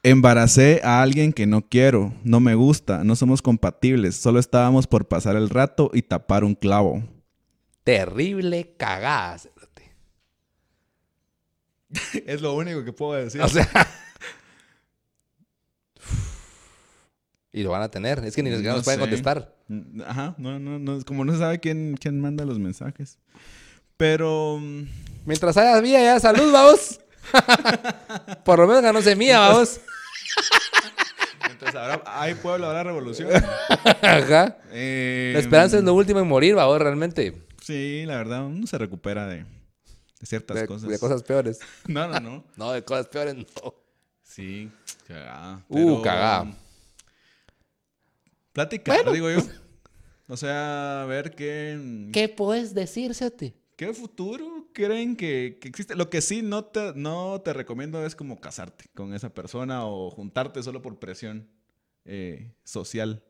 Embaracé a alguien que no quiero, no me gusta, no somos compatibles, solo estábamos por pasar el rato y tapar un clavo. Terrible cagada. cerote. *laughs* es lo único que puedo decir. O sea. *laughs* y lo van a tener. Es que ni siquiera No nos pueden contestar. Mm, Ajá, no, no, no, como no se sabe quién, quién manda los mensajes. Pero mm, Mientras haya vida, ya salud, vamos. *laughs* Por lo menos ganó semilla, vamos. *laughs* entonces habrá, hay pueblo, habrá revolución. Ajá. Eh, La esperanza es lo último en morir, vamos, realmente. Sí, la verdad, uno se recupera de, de ciertas De, cosas. de cosas peores. *laughs* No, no, no. *laughs* No, de cosas peores no. Sí, cagada. Uh, cagada. Platicar, digo yo. O sea, a ver qué. ¿Qué puedes decir, Sete? ¿Qué futuro creen que, que existe. Lo que sí no te, no te recomiendo es como casarte con esa persona o juntarte solo por presión eh, social.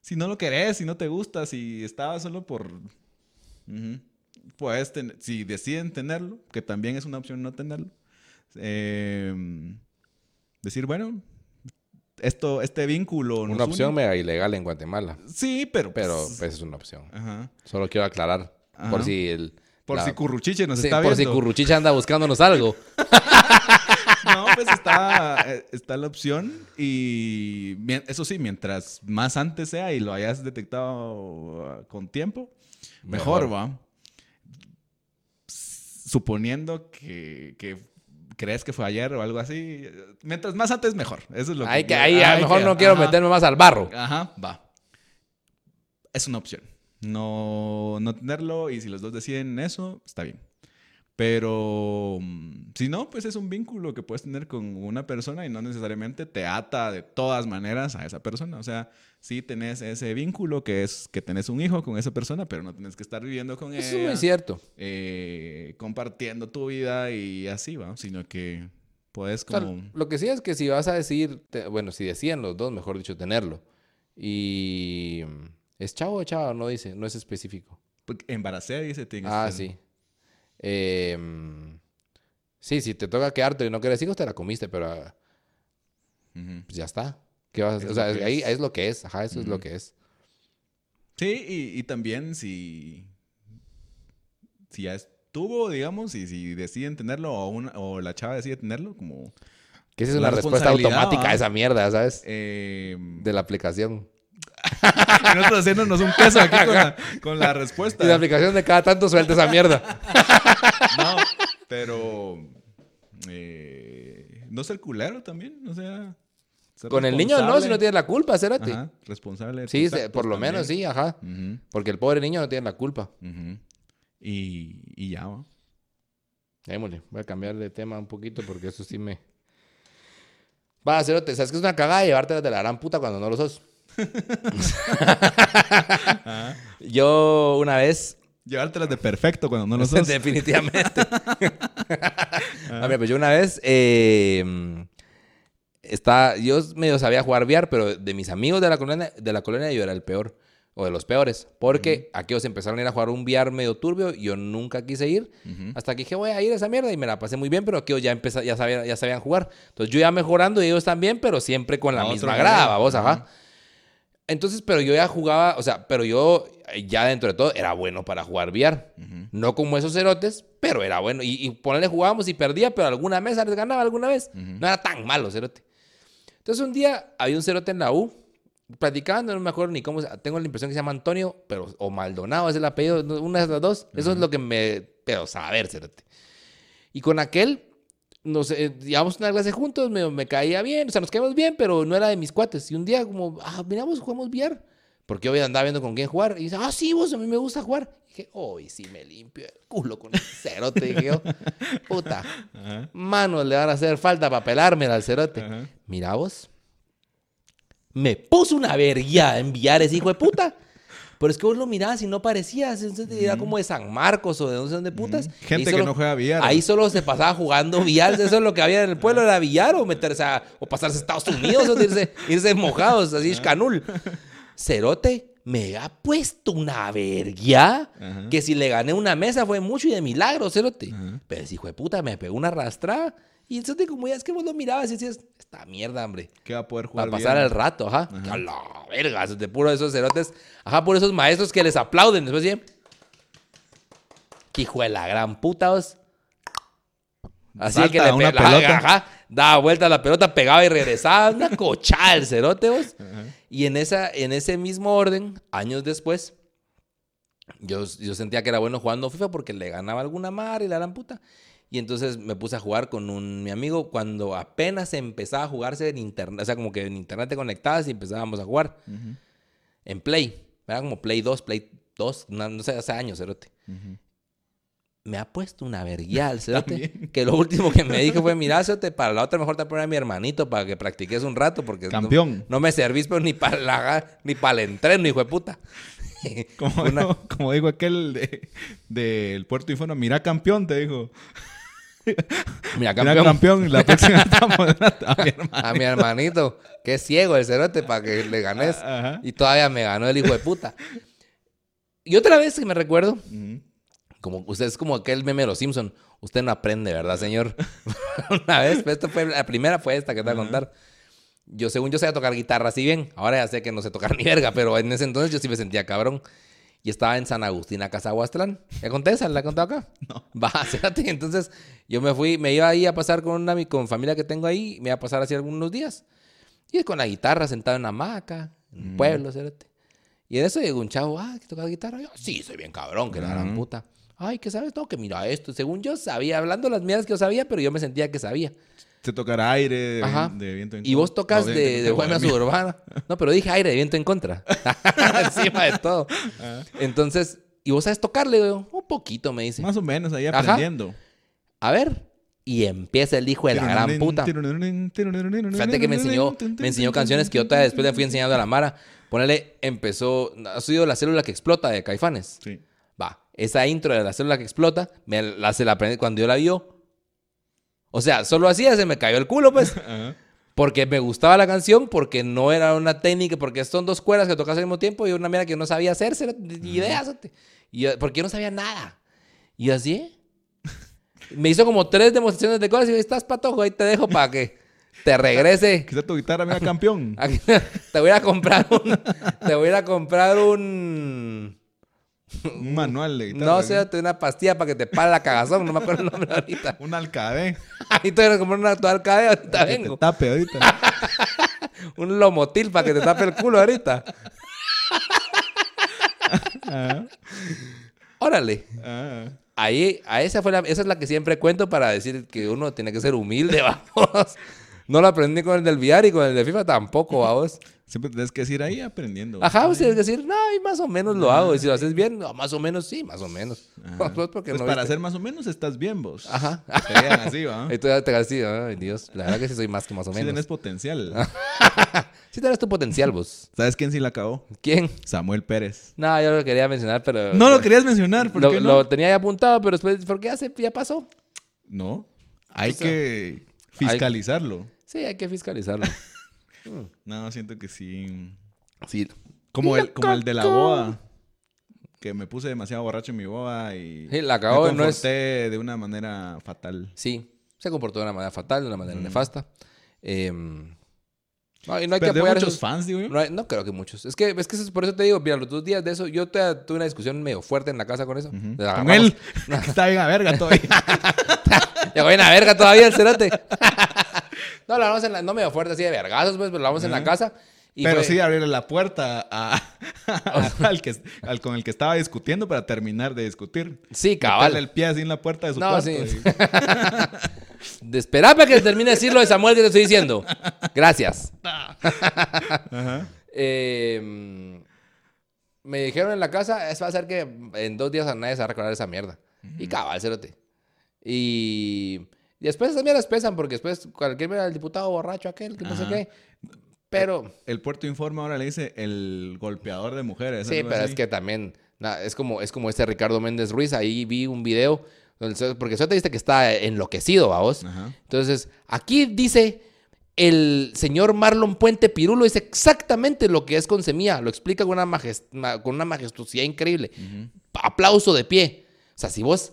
Si no lo querés, si no te gusta, si estaba solo por... Ten- si deciden tenerlo, que también es una opción no tenerlo, eh, decir, bueno, esto, este vínculo... nos Una opción une. mega ilegal en Guatemala. Sí, pero... Pero pues, pues, es una opción. ajá. Solo quiero aclarar. Por si el. Por si Curruchiche nos sí, está por viendo. si Curruchicha anda buscándonos algo. *laughs* No, pues está, eh, está la opción y eso sí, mientras más antes sea y lo hayas detectado uh, con tiempo, mejor, Mejor. va. Suponiendo que, que crees que fue ayer o algo así, mientras más antes mejor. Eso es lo Hay que, ahí a lo mejor que- no quiero ajá. meterme más al barro. Ajá, va. Es una opción. No, no tenerlo y si los dos deciden eso, está bien. Pero mm, si no, pues es un vínculo que puedes tener con una persona y no necesariamente te ata de todas maneras a esa persona. O sea, sí tenés ese vínculo que es que tenés un hijo con esa persona, pero no tenés que estar viviendo con Eso es ella, muy cierto. eh, compartiendo tu vida y así, ¿va? Sino que puedes O sea, como... lo que sí es que si vas a decir, te- bueno, si decían los dos, mejor dicho, tenerlo. Y es chavo o chava, no dice, no es específico. porque Embaracé, dice. tiene Ah, ser- sí. Eh, mm, sí, si te toca quedarte y no quieres hijos, te la comiste, pero ah, pues ya está. ¿Qué vas a hacer? Es O sea, ahí es. lo que es. Ajá, eso es lo que es. Sí, y, y también si, si ya estuvo, digamos, y si deciden tenerlo o, una- o la chava decide tenerlo, como... Que esa es una respuesta automática a esa mierda, ¿sabes? eh, De la aplicación. *laughs* y nosotros haciéndonos un queso aquí con la, con la respuesta. Y la aplicación de cada tanto suelta esa mierda. *laughs* No, pero... eh, no ser culero también, o sea... Con el niño no, si no tiene la culpa, cérate. Ajá, responsable. Sí, por lo también. menos sí, ajá. Porque el pobre niño no tiene la culpa. Y, y ya, ¿va? Démosle, voy a cambiar de tema un poquito porque eso sí me. Va, cerote, ¿sabes que es una cagada llevártelas de la gran puta cuando no lo sos? Yo una vez. Llevártelas de perfecto cuando no lo *laughs* sos. Definitivamente. *laughs* A ver, pues yo una vez. eh, está, yo medio sabía jugar VR, pero de mis amigos de la colonia, de la colonia yo era el peor. O de los peores. Porque aquellos empezaron a ir a jugar un VR medio turbio. y Yo nunca quise ir. Hasta que dije, voy a ir a esa mierda y me la pasé muy bien, pero aquellos ya, empeza- ya, sabían, ya sabían jugar. Entonces yo ya mejorando y ellos también, pero siempre con la misma grava, vos, ajá. Ajá. Entonces, pero yo ya jugaba, o sea, pero yo eh, ya dentro de todo era bueno para jugar VR. No como esos cerotes, pero era bueno. Y, y ponerle jugábamos y perdía, pero alguna mesa les ganaba alguna vez. No era tan malo, cerote. Entonces un día había un cerote en la U, platicando, no me acuerdo ni cómo, se- tengo la impresión que se llama Antonio, pero, o Maldonado es el apellido, una de las dos. Eso es lo que me, pero saber, cerote. Y con aquel, nos eh, llevamos una clase juntos, me, me caía bien, o sea, nos caíamos bien, pero no era de mis cuates. Y un día como, ah, miramos, jugamos VR. Porque yo andaba viendo con quién jugar. Y dice, ah, sí, vos, a mí me gusta jugar. Y dije, hoy sí me limpio el culo con el cerote. dije yo, *laughs* puta, Ajá. manos le van a hacer falta para pelarme al cerote. Ajá. Mira vos. Me puso una verguía en VR ese hijo de puta. Pero es que vos lo mirabas y no parecías. entonces Era como de San Marcos o de no sé dónde putas. Gente Y que solo- no juega VR. Ahí solo se pasaba jugando VR. Eso es lo que había en el pueblo, era billar o meterse a, o pasarse a Estados Unidos o irse, irse mojados, así canul. Cerote, me ha puesto una verguía Ajá. que si le gané una mesa fue mucho y de milagro, Cerote. Ajá. Pero ese hijo de puta me pegó una arrastrada. Y Cerote, como ya es que vos lo mirabas y decías, esta mierda, hombre. Que va a poder jugar Para pasar bien. el rato, ajá. Ajá. A la verga, de puro esos cerotes. Ajá, por esos maestros que les aplauden. Después dicen, "Qué hijo de la gran puta, vos. Así Salta que le una pelota. Ajá, daba vuelta la pelota, pegaba y regresaba. Una *laughs* cochada el cerote, vos. Ajá. Y en, esa, en ese mismo orden, años después, yo, yo sentía que era bueno jugando FIFA porque le ganaba alguna mar y la gran puta. Y entonces me puse a jugar con un, mi amigo cuando apenas empezaba a jugarse en internet. O sea, como que en internet te conectabas y empezábamos a jugar en Play. Era como Play 2, Play 2, no, no sé, hace años, cerote. Me ha puesto una verguía al cerote. Que lo último que me dijo fue, mira, cerote, para la otra mejor te poner a mi hermanito para que practiques un rato porque Campeón. No, me servís pero ni para la, ni para el entreno, hijo de puta. Como, *laughs* Una- dijo, como dijo aquel de- del Puerto Inferno, mira campeón, te dijo. Mira, Mira campeón. campeón, la próxima *laughs* estamos a mi hermano. A mi hermanito, que es ciego el cerote para que le ganes. Ajá. Y todavía me ganó el hijo de puta. Y otra vez que me recuerdo, como usted es como aquel meme de los Simpson. Usted no aprende, ¿verdad, señor? *laughs* Una vez, pues, esto fue, la primera fue esta que te voy a contar. Yo, según yo, sabía tocar guitarra así bien. Ahora ya sé que no sé tocar *laughs* ni verga, pero en ese entonces yo sí me sentía cabrón. Y estaba en San Agustín, a Cazahuastlán. ¿Ya conté esa? ¿La he contado acá? *laughs* No. Va, *laughs* espérate. Entonces, yo me fui, me iba ahí a pasar con una con familia que tengo ahí. Me iba a pasar así algunos días. Y con la guitarra sentado en una hamaca, en el pueblo, espérate. Y en eso llegó un chavo, ah, ¿que tocas guitarra? Yo, sí, soy bien cabrón, que la gran Ujú. puta. Ay, ¿qué sabes? No, que mira esto. Según yo sabía, hablando las mierdas que yo sabía, pero yo me sentía que sabía. Se tocará aire de, Ajá. de viento en Y vos contra. tocas No, de, de buena en contra. suburbana. No, pero dije aire de viento en contra. *laughs* Encima de todo. Entonces, ¿y vos sabes tocarle? Un poquito, me dice. Más o menos, ahí Ajá. aprendiendo. A ver. Y empieza el hijo de la gran puta. Fíjate que me enseñó, me enseñó canciones que yo todavía después le fui enseñando a la Mara. Ponele, empezó, ha sido la célula que explota de Caifanes. Sí. Va, esa intro de la célula que explota, me la, se la aprendí cuando yo la vio. O sea, solo así ya se me cayó el culo, pues. *laughs* Porque me gustaba la canción, porque no era una técnica, porque son dos cuerdas que tocas al mismo tiempo y una mierda que yo no sabía hacer, cero- ni ideas. cerote. Y yo- porque yo no sabía nada. Y yo así, ¿eh? *laughs* Me hizo como tres demostraciones de cosas y yo, estás patojo, ahí te dejo para que te *laughs* regrese. Quizá tu guitarra, mira campeón. Te voy a comprar un. Te voy a comprar un. Un manual de guitarra. No sé, te una pastilla para que te pare la cagazón, no me acuerdo el nombre ahorita. *laughs* Un alcade. Ahí te voy a comprar una actual cadena, ahorita Que te vengo. tape ahorita. *laughs* Un lomotil para que te tape el culo ahorita. Ajá. *laughs* Órale. Ajá. Ahí, a esa fue la, esa es la que siempre cuento para decir que uno tiene que ser humilde, vamos. No lo aprendí con el del VR y con el de FIFA tampoco, vamos. Siempre tienes que decir ahí aprendiendo. Ajá, pues tienes que decir, no, y más o menos lo hago. Y si lo haces bien, no, más o menos sí, más o menos. *laughs* Pues porque no para hacer más o menos estás bien vos. Ajá. Te vean así, ¿va? *laughs* Y tú ya te así, ay Dios, la verdad que sí soy más que más o Sí menos. tenés potencial. *laughs* Sí tenés tu potencial, vos. ¿Sabes quién sí la acabó? ¿Quién? Samuel Pérez. No, yo lo quería mencionar, pero... No lo querías mencionar, ¿por lo, qué no? lo tenía ya apuntado, pero después, ¿por qué ya, se, ya pasó? No. Hay O sea, que fiscalizarlo. Sí, hay que fiscalizarlo. No, siento que sí. Sí. Como el, como el de la boda. Que me puse demasiado borracho en mi boda y Sí, la acabó, me no es- comporté de una manera fatal. Sí, se comportó de una manera fatal, de una manera nefasta. Eh, no, y no hay que Perdió apoyar muchos esos- fans, digo yo. No, hay- no creo que muchos. Es que, es que eso- por eso te digo, mira, los dos días de eso, yo te- tuve una discusión medio fuerte en la casa con eso. Ujú. Le Con él. que *laughs* está bien a verga todavía. *laughs* Ya voy la verga todavía el cerote. *laughs* no, lo hablamos en la, no medio fuerte así de vergazos, pues, pero lo hablamos en la casa. Y Pero fue- sí abrirle la puerta a, *laughs* al que, al con el que estaba discutiendo para terminar de discutir. Sí, Meterle cabal. el pie así en la puerta de su No, cuarto. sí. y- *laughs* *laughs* para que termine de decir lo de Samuel que te estoy diciendo. Gracias. Ajá. Eh, me dijeron en la casa, eso va a ser que en dos días a nadie se va a recordar esa mierda. Y cabal, cerote. Y, y después esas mierdas pesan porque después cualquier mierda, el diputado borracho aquel, que no sé qué. Pero, El Puerto Informa ahora le dice el golpeador de mujeres. sí, pero así. es que también, na- es como, es como este Ricardo Méndez Ruiz, ahí vi un video, donde porque eso te dice que está enloquecido, vamos. Ajá. Entonces, aquí dice el señor Marlon Puente Pirulo, dice exactamente lo que es con semilla, lo explica con una, majest- ma- con una majestuosidad increíble. Aplauso de pie. O sea, si vos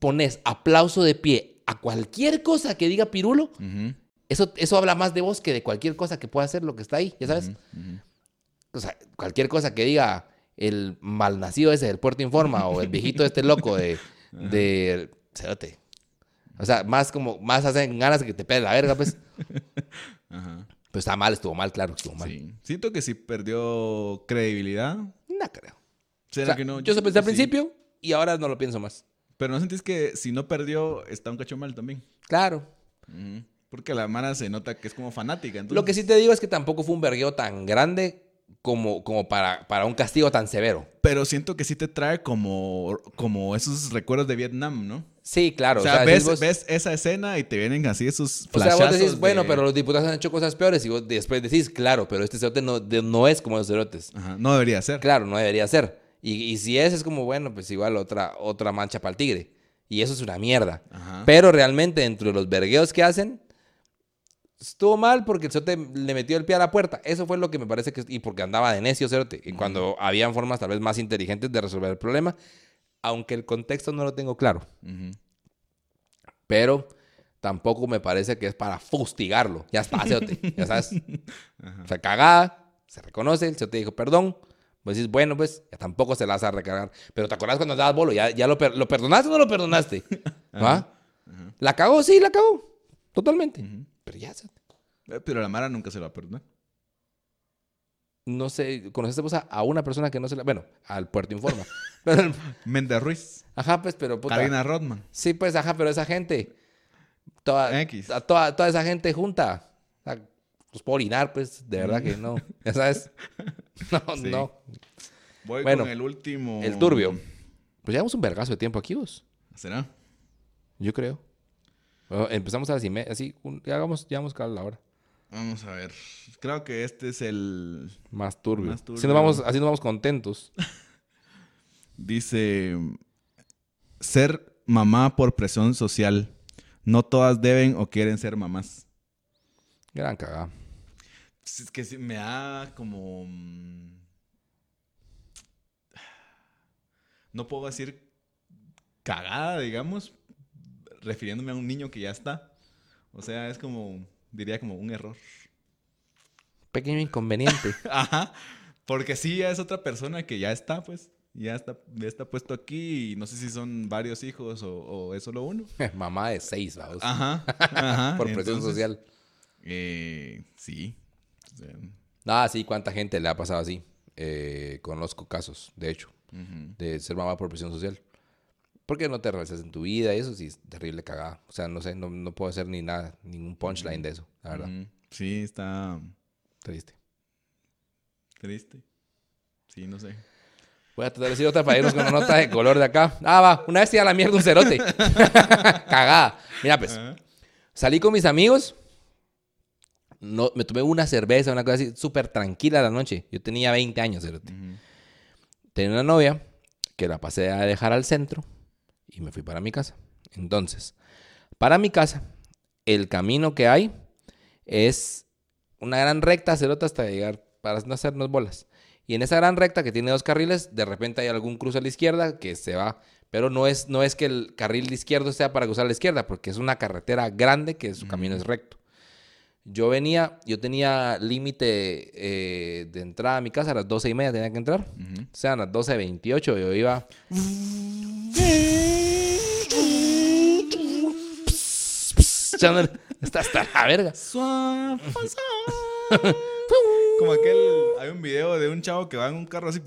pones aplauso de pie a cualquier cosa que diga Pirulo, eso, eso habla más de vos que de cualquier cosa que pueda hacer lo que está ahí, ya sabes. O sea, cualquier cosa que diga el malnacido ese del Puerto Informa o el viejito este loco de... de cerote. O sea, más como, más hacen ganas de que te pegue la verga, pues. *laughs* Ajá. Pues está mal, estuvo mal, claro, estuvo mal. Sí. Siento que sí perdió credibilidad. No creo. ¿Será O sea, que no? yo eso siento pensé al sí. principio y ahora no lo pienso más. Pero no sentís que si no perdió, está un cacho mal también. Claro. Ujú. Porque la mara se nota que es como fanática. Entonces, Lo que sí te digo es que tampoco fue un vergueo tan grande como, como para, para un castigo tan severo. Pero siento que sí te trae como, como esos recuerdos de Vietnam, ¿no? Sí, claro. o sea, ves, vos- ves esa escena y te vienen así esos o sea, vos flashazos decís, bueno, pero los diputados han hecho cosas peores y vos después decís, claro, pero este cerote no, de- no es como los cerotes. Ajá, no debería ser. Claro, no debería ser. Y, y si es, es como, bueno, pues igual otra, otra mancha para el tigre. Y eso es una mierda. Ajá. Pero realmente, dentro de los vergueos que hacen, estuvo mal porque el cerote le metió el pie a la puerta. Eso fue lo que me parece que... Y porque andaba de necio, cerote. Y cuando habían formas tal vez más inteligentes de resolver el problema. Aunque el contexto no lo tengo claro. Pero tampoco me parece que es para fustigarlo. Ya está, cerote. Ya sabes. *laughs* O sea, cagada, se reconoce, el cerote dijo perdón. Pues dices, bueno, pues ya tampoco se la vas a recargar. Pero ¿te acuerdas cuando andabas bolo? ¿Ya, ya lo, per- lo perdonaste o no lo perdonaste? *laughs* ¿Va? ¿La cagó? Sí, la cagó. Totalmente. Pero ya, cerote. Eh, Pero la Mara nunca se lo va a perdonar. no sé, conociste vos a, a una persona que no se la... Bueno, al Puerto Informa. *laughs* Pero- *laughs* Méndez Ruiz. ajá, pues, pero puta. Karina Rodman. Sí, pues, ajá, pero esa gente... Toda, X. a toda, toda esa gente junta. O sea, pues puedo orinar, pues, de verdad que no. Ya sabes. *laughs* No, Sí. no. Voy Bueno, con el último. El turbio. Pues llevamos un vergazo de tiempo aquí, vos. ¿Será? Yo creo. Bueno, empezamos a las y media, así, un- ya hagamos, ya vamos a la hora. Vamos a ver. Creo que este es el. Más turbio. Más Así, nos vamos, así nos vamos contentos. *laughs* Dice. Ser mamá por presión social. No todas deben o quieren ser mamás. Gran cagada. Pues Es que me da como. mm, No puedo decir cagada, digamos, refiriéndome a un niño que ya está. O sea, es como, diría como un error. Pequeño inconveniente. *laughs* Ajá. Porque sí, ya es otra persona que ya está, pues. Ya está, ya está puesto aquí y no sé si son varios hijos o, o es solo uno. *laughs* Mamá de seis, vamos. Ajá. *laughs* Ajá. por presión Entonces, social. eh, sí. Sea, Ah, sí, cuánta gente le ha pasado así. Eh, conozco casos, de hecho, de ser mamá por presión social. Porque no te realizas en tu vida y eso sí es terrible cagada. O sea, no sé, no, no puedo hacer ni nada, ningún punchline de eso, la verdad. Sí, está Triste. triste. Sí, no sé. Voy a tratar de decir otra para irnos con una nota de color de acá. Ah, va, una vez a la mierda un cerote. *laughs* Cagada. Mira, pues, salí con mis amigos. No, me tomé una cerveza, una cosa así, súper tranquila la noche. Yo tenía 20 años, cerote. Ujú. Tenía una novia que la pasé a dejar al centro y me fui para mi casa. Entonces, para mi casa, el camino que hay es una gran recta, cerota hasta llegar para no hacernos bolas. Y en esa gran recta que tiene dos carriles, de repente hay algún cruce a la izquierda que se va. Pero no es, no es que el carril izquierdo sea para cruzar a la izquierda, porque es una carretera grande que su camino es recto. Yo venía, yo tenía límite eh, de entrada a mi casa a las 12 y media, tenía que entrar. O sea, a las 12.28 yo iba... echándole- hasta la verga. *laughs* Como aquel, hay un video de un chavo que va en un carro así,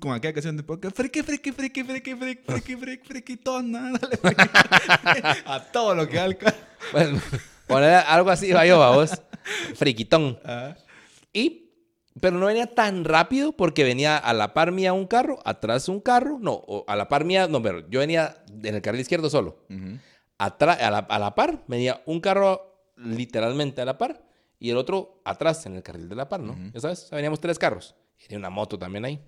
como aquella canción de podcast, friki, friki, friki, friki, friki, friki, friki, friquitona, dale, friki. *laughs* a todo lo que da el carro. Bueno, poner algo así va yo, vos. *laughs* Friquitón. Ajá. Y, pero no venía tan rápido porque venía a la par mía un carro, atrás un carro, no, o a la par mía, no, pero yo venía en el carril izquierdo solo. Atrás, a la, a la par venía un carro literalmente a la par y el otro atrás en el carril de la par, ¿no? Ya sabes, o sea, veníamos tres carros. Tenía una moto también ahí.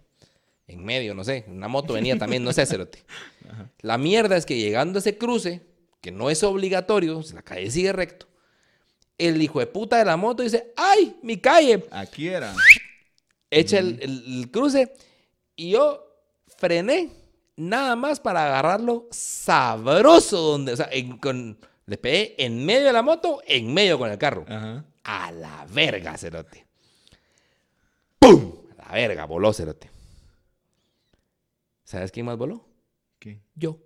En medio, no sé. Una moto venía también, no sé, *laughs* cerote. La mierda es que llegando a ese cruce, que no es obligatorio, la calle sigue recto, el hijo de puta de la moto dice, ¡ay, mi calle! Aquí era. echa el, el- el cruce y yo frené nada más para agarrarlo sabroso donde, o sea, en- con, le pegué en medio de la moto, en medio con el carro. Ajá. A la verga, cerote. ¡Pum! A la verga, voló, cerote. ¿Sabes quién más voló? ¿Qué? Yo.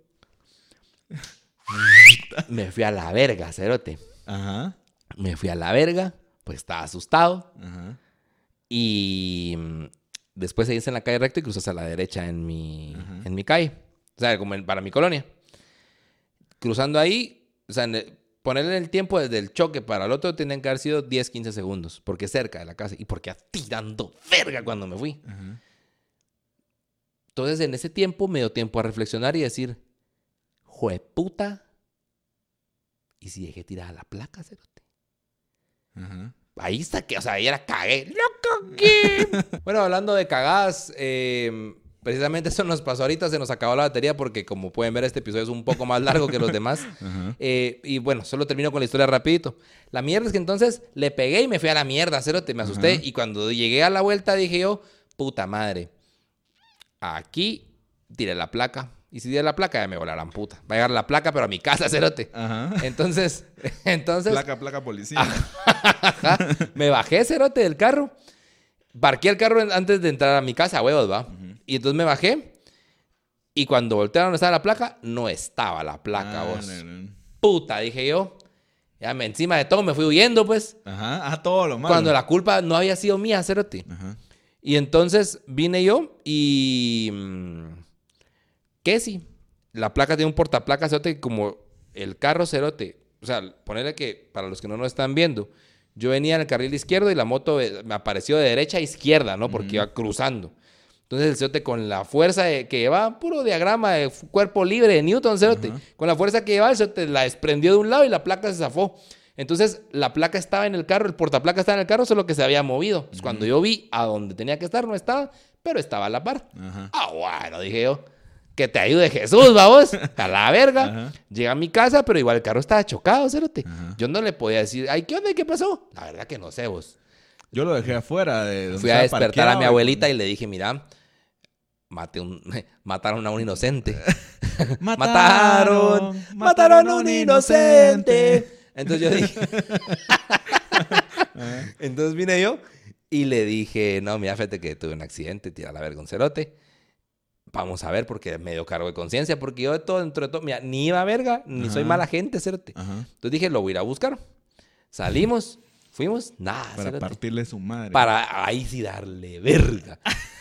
*laughs* Me fui a la verga, cerote. Ajá. Me fui a la verga, pues estaba asustado. Ajá. Y mm, después seguís en la calle recto y cruzas a la derecha en mi, Ajá. en mi calle. O sea, como en- para mi colonia. Cruzando ahí, o sea, ponerle el tiempo desde el choque para el otro tenían que haber sido 10, 15 segundos. Porque cerca de la casa y porque tirando verga cuando me fui. Ajá. Entonces, en ese tiempo me dio tiempo a reflexionar y decir, jueputa. ¿Y si dejé tirada la placa, cerote? Ajá. Ahí está que, o sea, ahí era cagué. ¡Lo cagué! bueno, hablando de cagadas, eh, Precisamente eso nos pasó ahorita, se nos acabó la batería porque como pueden ver este episodio es un poco más largo que los demás. *laughs* Eh, y bueno, solo termino con la historia rapidito. La mierda es que entonces le pegué y me fui a la mierda, cerote, me asusté. Y cuando llegué a la vuelta dije yo, puta madre, aquí tiré la placa. Y si tiré la placa ya me volarán puta. Va a llegar la placa pero a mi casa, *laughs* cerote. Ajá. Entonces, *laughs* entonces... Placa, placa policía. Me bajé, cerote, del carro. Parqué el carro antes de entrar a mi casa, huevos, va. Y entonces me bajé. Y cuando voltearon donde estaba la placa, no estaba la placa, Ah, vos. no, no. Puta, dije yo. Ya me, encima de todo me fui huyendo, pues. Ajá. Ah, todo lo malo. Cuando la culpa no había sido mía, cerote. Ajá. Y entonces vine yo y. mm, ¿Qué sí? La placa tiene un portaplaca, cerote, como el carro, cerote. O sea, ponerle que, para los que no nos están viendo, yo venía en el carril izquierdo y la moto eh, me apareció de derecha a izquierda, ¿no? Porque iba cruzando. Entonces el cerote con la fuerza de- que llevaba, puro diagrama de cuerpo libre de Newton, cerote. Con la fuerza que llevaba, el cerote la desprendió de un lado y la placa se zafó. Entonces la placa estaba en el carro, el portaplaca estaba en el carro, solo que se había movido. Entonces, cuando yo vi a donde tenía que estar, no estaba, pero estaba a la par. Ah, bueno, dije yo. Que te ayude Jesús, vamos. *laughs* A la verga. Ajá. Llegué a mi casa, pero igual el carro estaba chocado. Ajá. Yo no le podía decir, ay, ¿qué onda? ¿Qué pasó? La verdad que no sé, vos. Yo lo dejé afuera de donde Fui a despertar a mi abuelita y le dije, mira, mate un, *laughs* mataron a un inocente. *laughs* Mataron, mataron a un inocente. Entonces yo dije, entonces vine yo y le dije, no, mira, fíjate que tuve un accidente, tira la verga un cerote. Vamos a ver, porque me dio cargo de conciencia, porque yo de todo, dentro de todo, mira, ni iba a verga, ni soy Ajá. mala gente, cerote. Ajá. Entonces dije, lo voy a ir a buscar. Salimos, fuimos, nada, Para partirle su madre. Para ahí sí darle verga.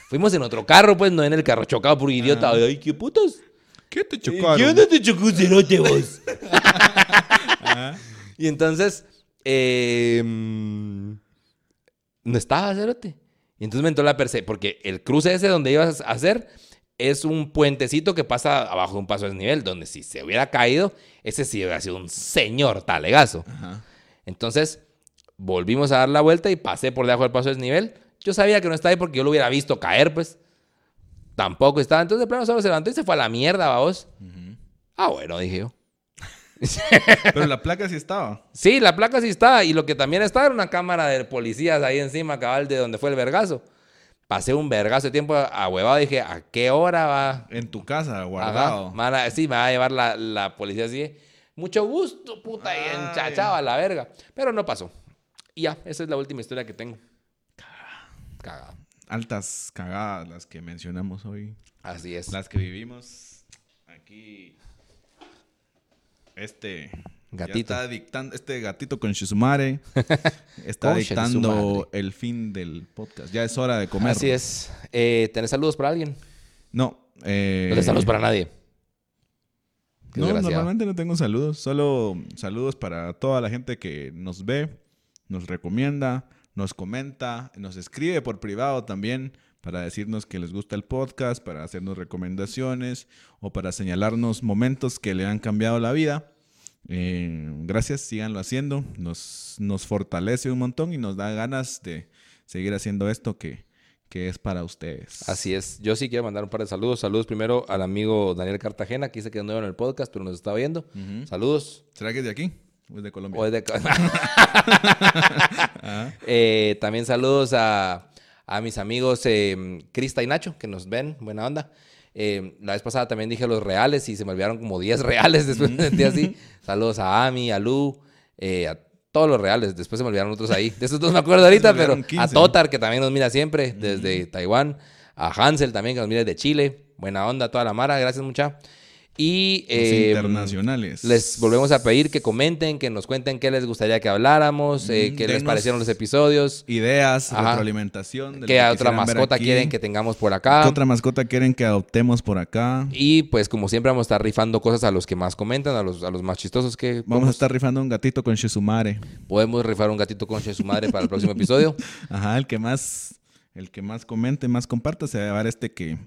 Fuimos en otro carro, pues, no en el carro chocado por idiota. Ay, qué putos. ¿Qué te ¿Qué chocaron? onda te chocó un cerote, vos? Y entonces, eh, no estaba cerote. Y entonces me entró la perse, porque el cruce ese donde ibas a hacer es un puentecito que pasa abajo de un paso de desnivel, donde si se hubiera caído, ese sí hubiera sido un señor talegazo. Ajá. Entonces, volvimos a dar la vuelta y pasé por debajo del paso de desnivel. Yo sabía que no estaba ahí porque yo lo hubiera visto caer, pues. Tampoco estaba. Entonces, de plano, solo se levantó y se fue a la mierda, vamos. Ah, bueno, dije yo. *laughs* Pero la placa sí estaba. Sí, la placa sí estaba. Y lo que también estaba era una cámara de policías ahí encima, cabal, de donde fue el vergazo. Pasé un vergazo de tiempo a huevado. Dije, ¿a qué hora va? En tu casa, guardado. sí, me va a llevar la, la policía así. Mucho gusto, puta, y Ay. enchachaba la verga. Pero no pasó. Y ya, esa es la última historia que tengo. Cagado. Altas cagadas las que mencionamos hoy. Así es. Las que vivimos aquí. Este. Ya Gatito. está dictando, este gatito con Shizumare *laughs* está Con dictando el fin del podcast. Ya es hora de comer. Así es. Eh, ¿Tenés saludos para alguien? No. eh, No tenés saludos para nadie. Qué No, normalmente no tengo saludos. Solo saludos para toda la gente que nos ve, nos recomienda, nos comenta, nos escribe por privado también para decirnos que les gusta el podcast, para hacernos recomendaciones o para señalarnos momentos que le han cambiado la vida. Eh, gracias, síganlo haciendo. Nos, nos fortalece un montón y nos da ganas de seguir haciendo esto que, que es para ustedes. Así es. Yo sí quiero mandar un par de saludos. Saludos primero al amigo Daniel Cartagena, que dice que es nuevo en el podcast, pero nos está viendo. Saludos. ¿Será que es de aquí? ¿O es de Colombia? O es de- *laughs* *laughs* Ah, Eh, también saludos a, a mis amigos eh, Crista y Nacho, que nos ven, buena onda. Eh, la vez pasada también dije los reales y se me olvidaron como 10 *laughs* reales, después me sentí así. Saludos a Ami, a Lu, eh, a todos los reales, después se me olvidaron otros ahí. De esos dos me *laughs* acuerdo ahorita, pero a 15. Totar, que también nos mira siempre desde Taiwán, a Hansel también, que nos mira desde Chile, buena onda, toda la mara, gracias mucha. Y eh, internacionales. les volvemos a pedir que comenten, que nos cuenten qué les gustaría que habláramos, eh, Mm, qué les parecieron los episodios, Ideas, Ajá. retroalimentación. qué que otra mascota quieren que tengamos por acá. ¿Qué otra mascota quieren que adoptemos por acá? Y pues como siempre vamos a estar rifando cosas a los que más comentan, a los, a los más chistosos que Vamos a estar rifando un gatito con Shizumare. podemos rifar un gatito con su madre para el próximo episodio. *laughs* Ajá, el que más, el que más comente, más comparta, se va a llevar este que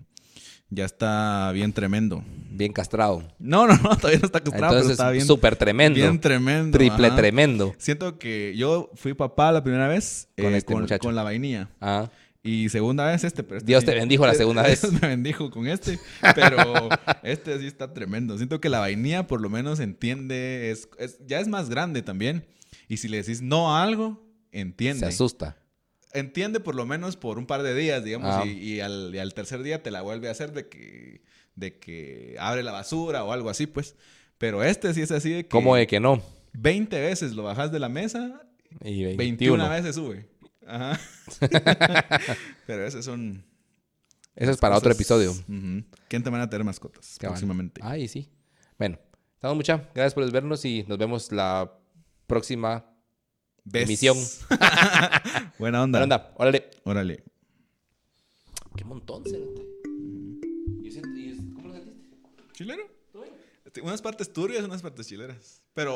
ya está bien tremendo. Bien castrado. No, no, no, todavía no está castrado, pero está bien, súper tremendo. bien tremendo. Triple ajá. tremendo. Siento que yo fui papá la primera vez Con eh, este muchacho. con la vainilla. Ah, Y segunda vez este, pero este Dios te bendijo la segunda vez. Dios me bendijo con este, pero este sí está tremendo. Siento que la vainilla por lo menos entiende, es, es- ya es más grande también. Y si le decís no a algo, entiende. Se asusta. Entiende por lo menos por un par de días, digamos, Ah. y, y al, y al tercer día te la vuelve a hacer de que, de que abre la basura o algo así, pues. Pero este sí es así de que ¿Cómo de que no? 20 veces lo bajas de la mesa, Y 21, 21. veces sube. Ajá. *laughs* Pero esos son... Eso es para otro episodio. ¿Quién te van a tener mascotas próximamente? Ay, sí. Bueno, estamos mucha. Gracias por vernos y nos vemos la próxima Bes. emisión. *laughs* Buena onda. Buena onda. Órale. Órale. Qué montón, cerote. Y ¿Cómo lo sentiste? ¿Chilero? Unas partes turbias, unas partes chileras. Pero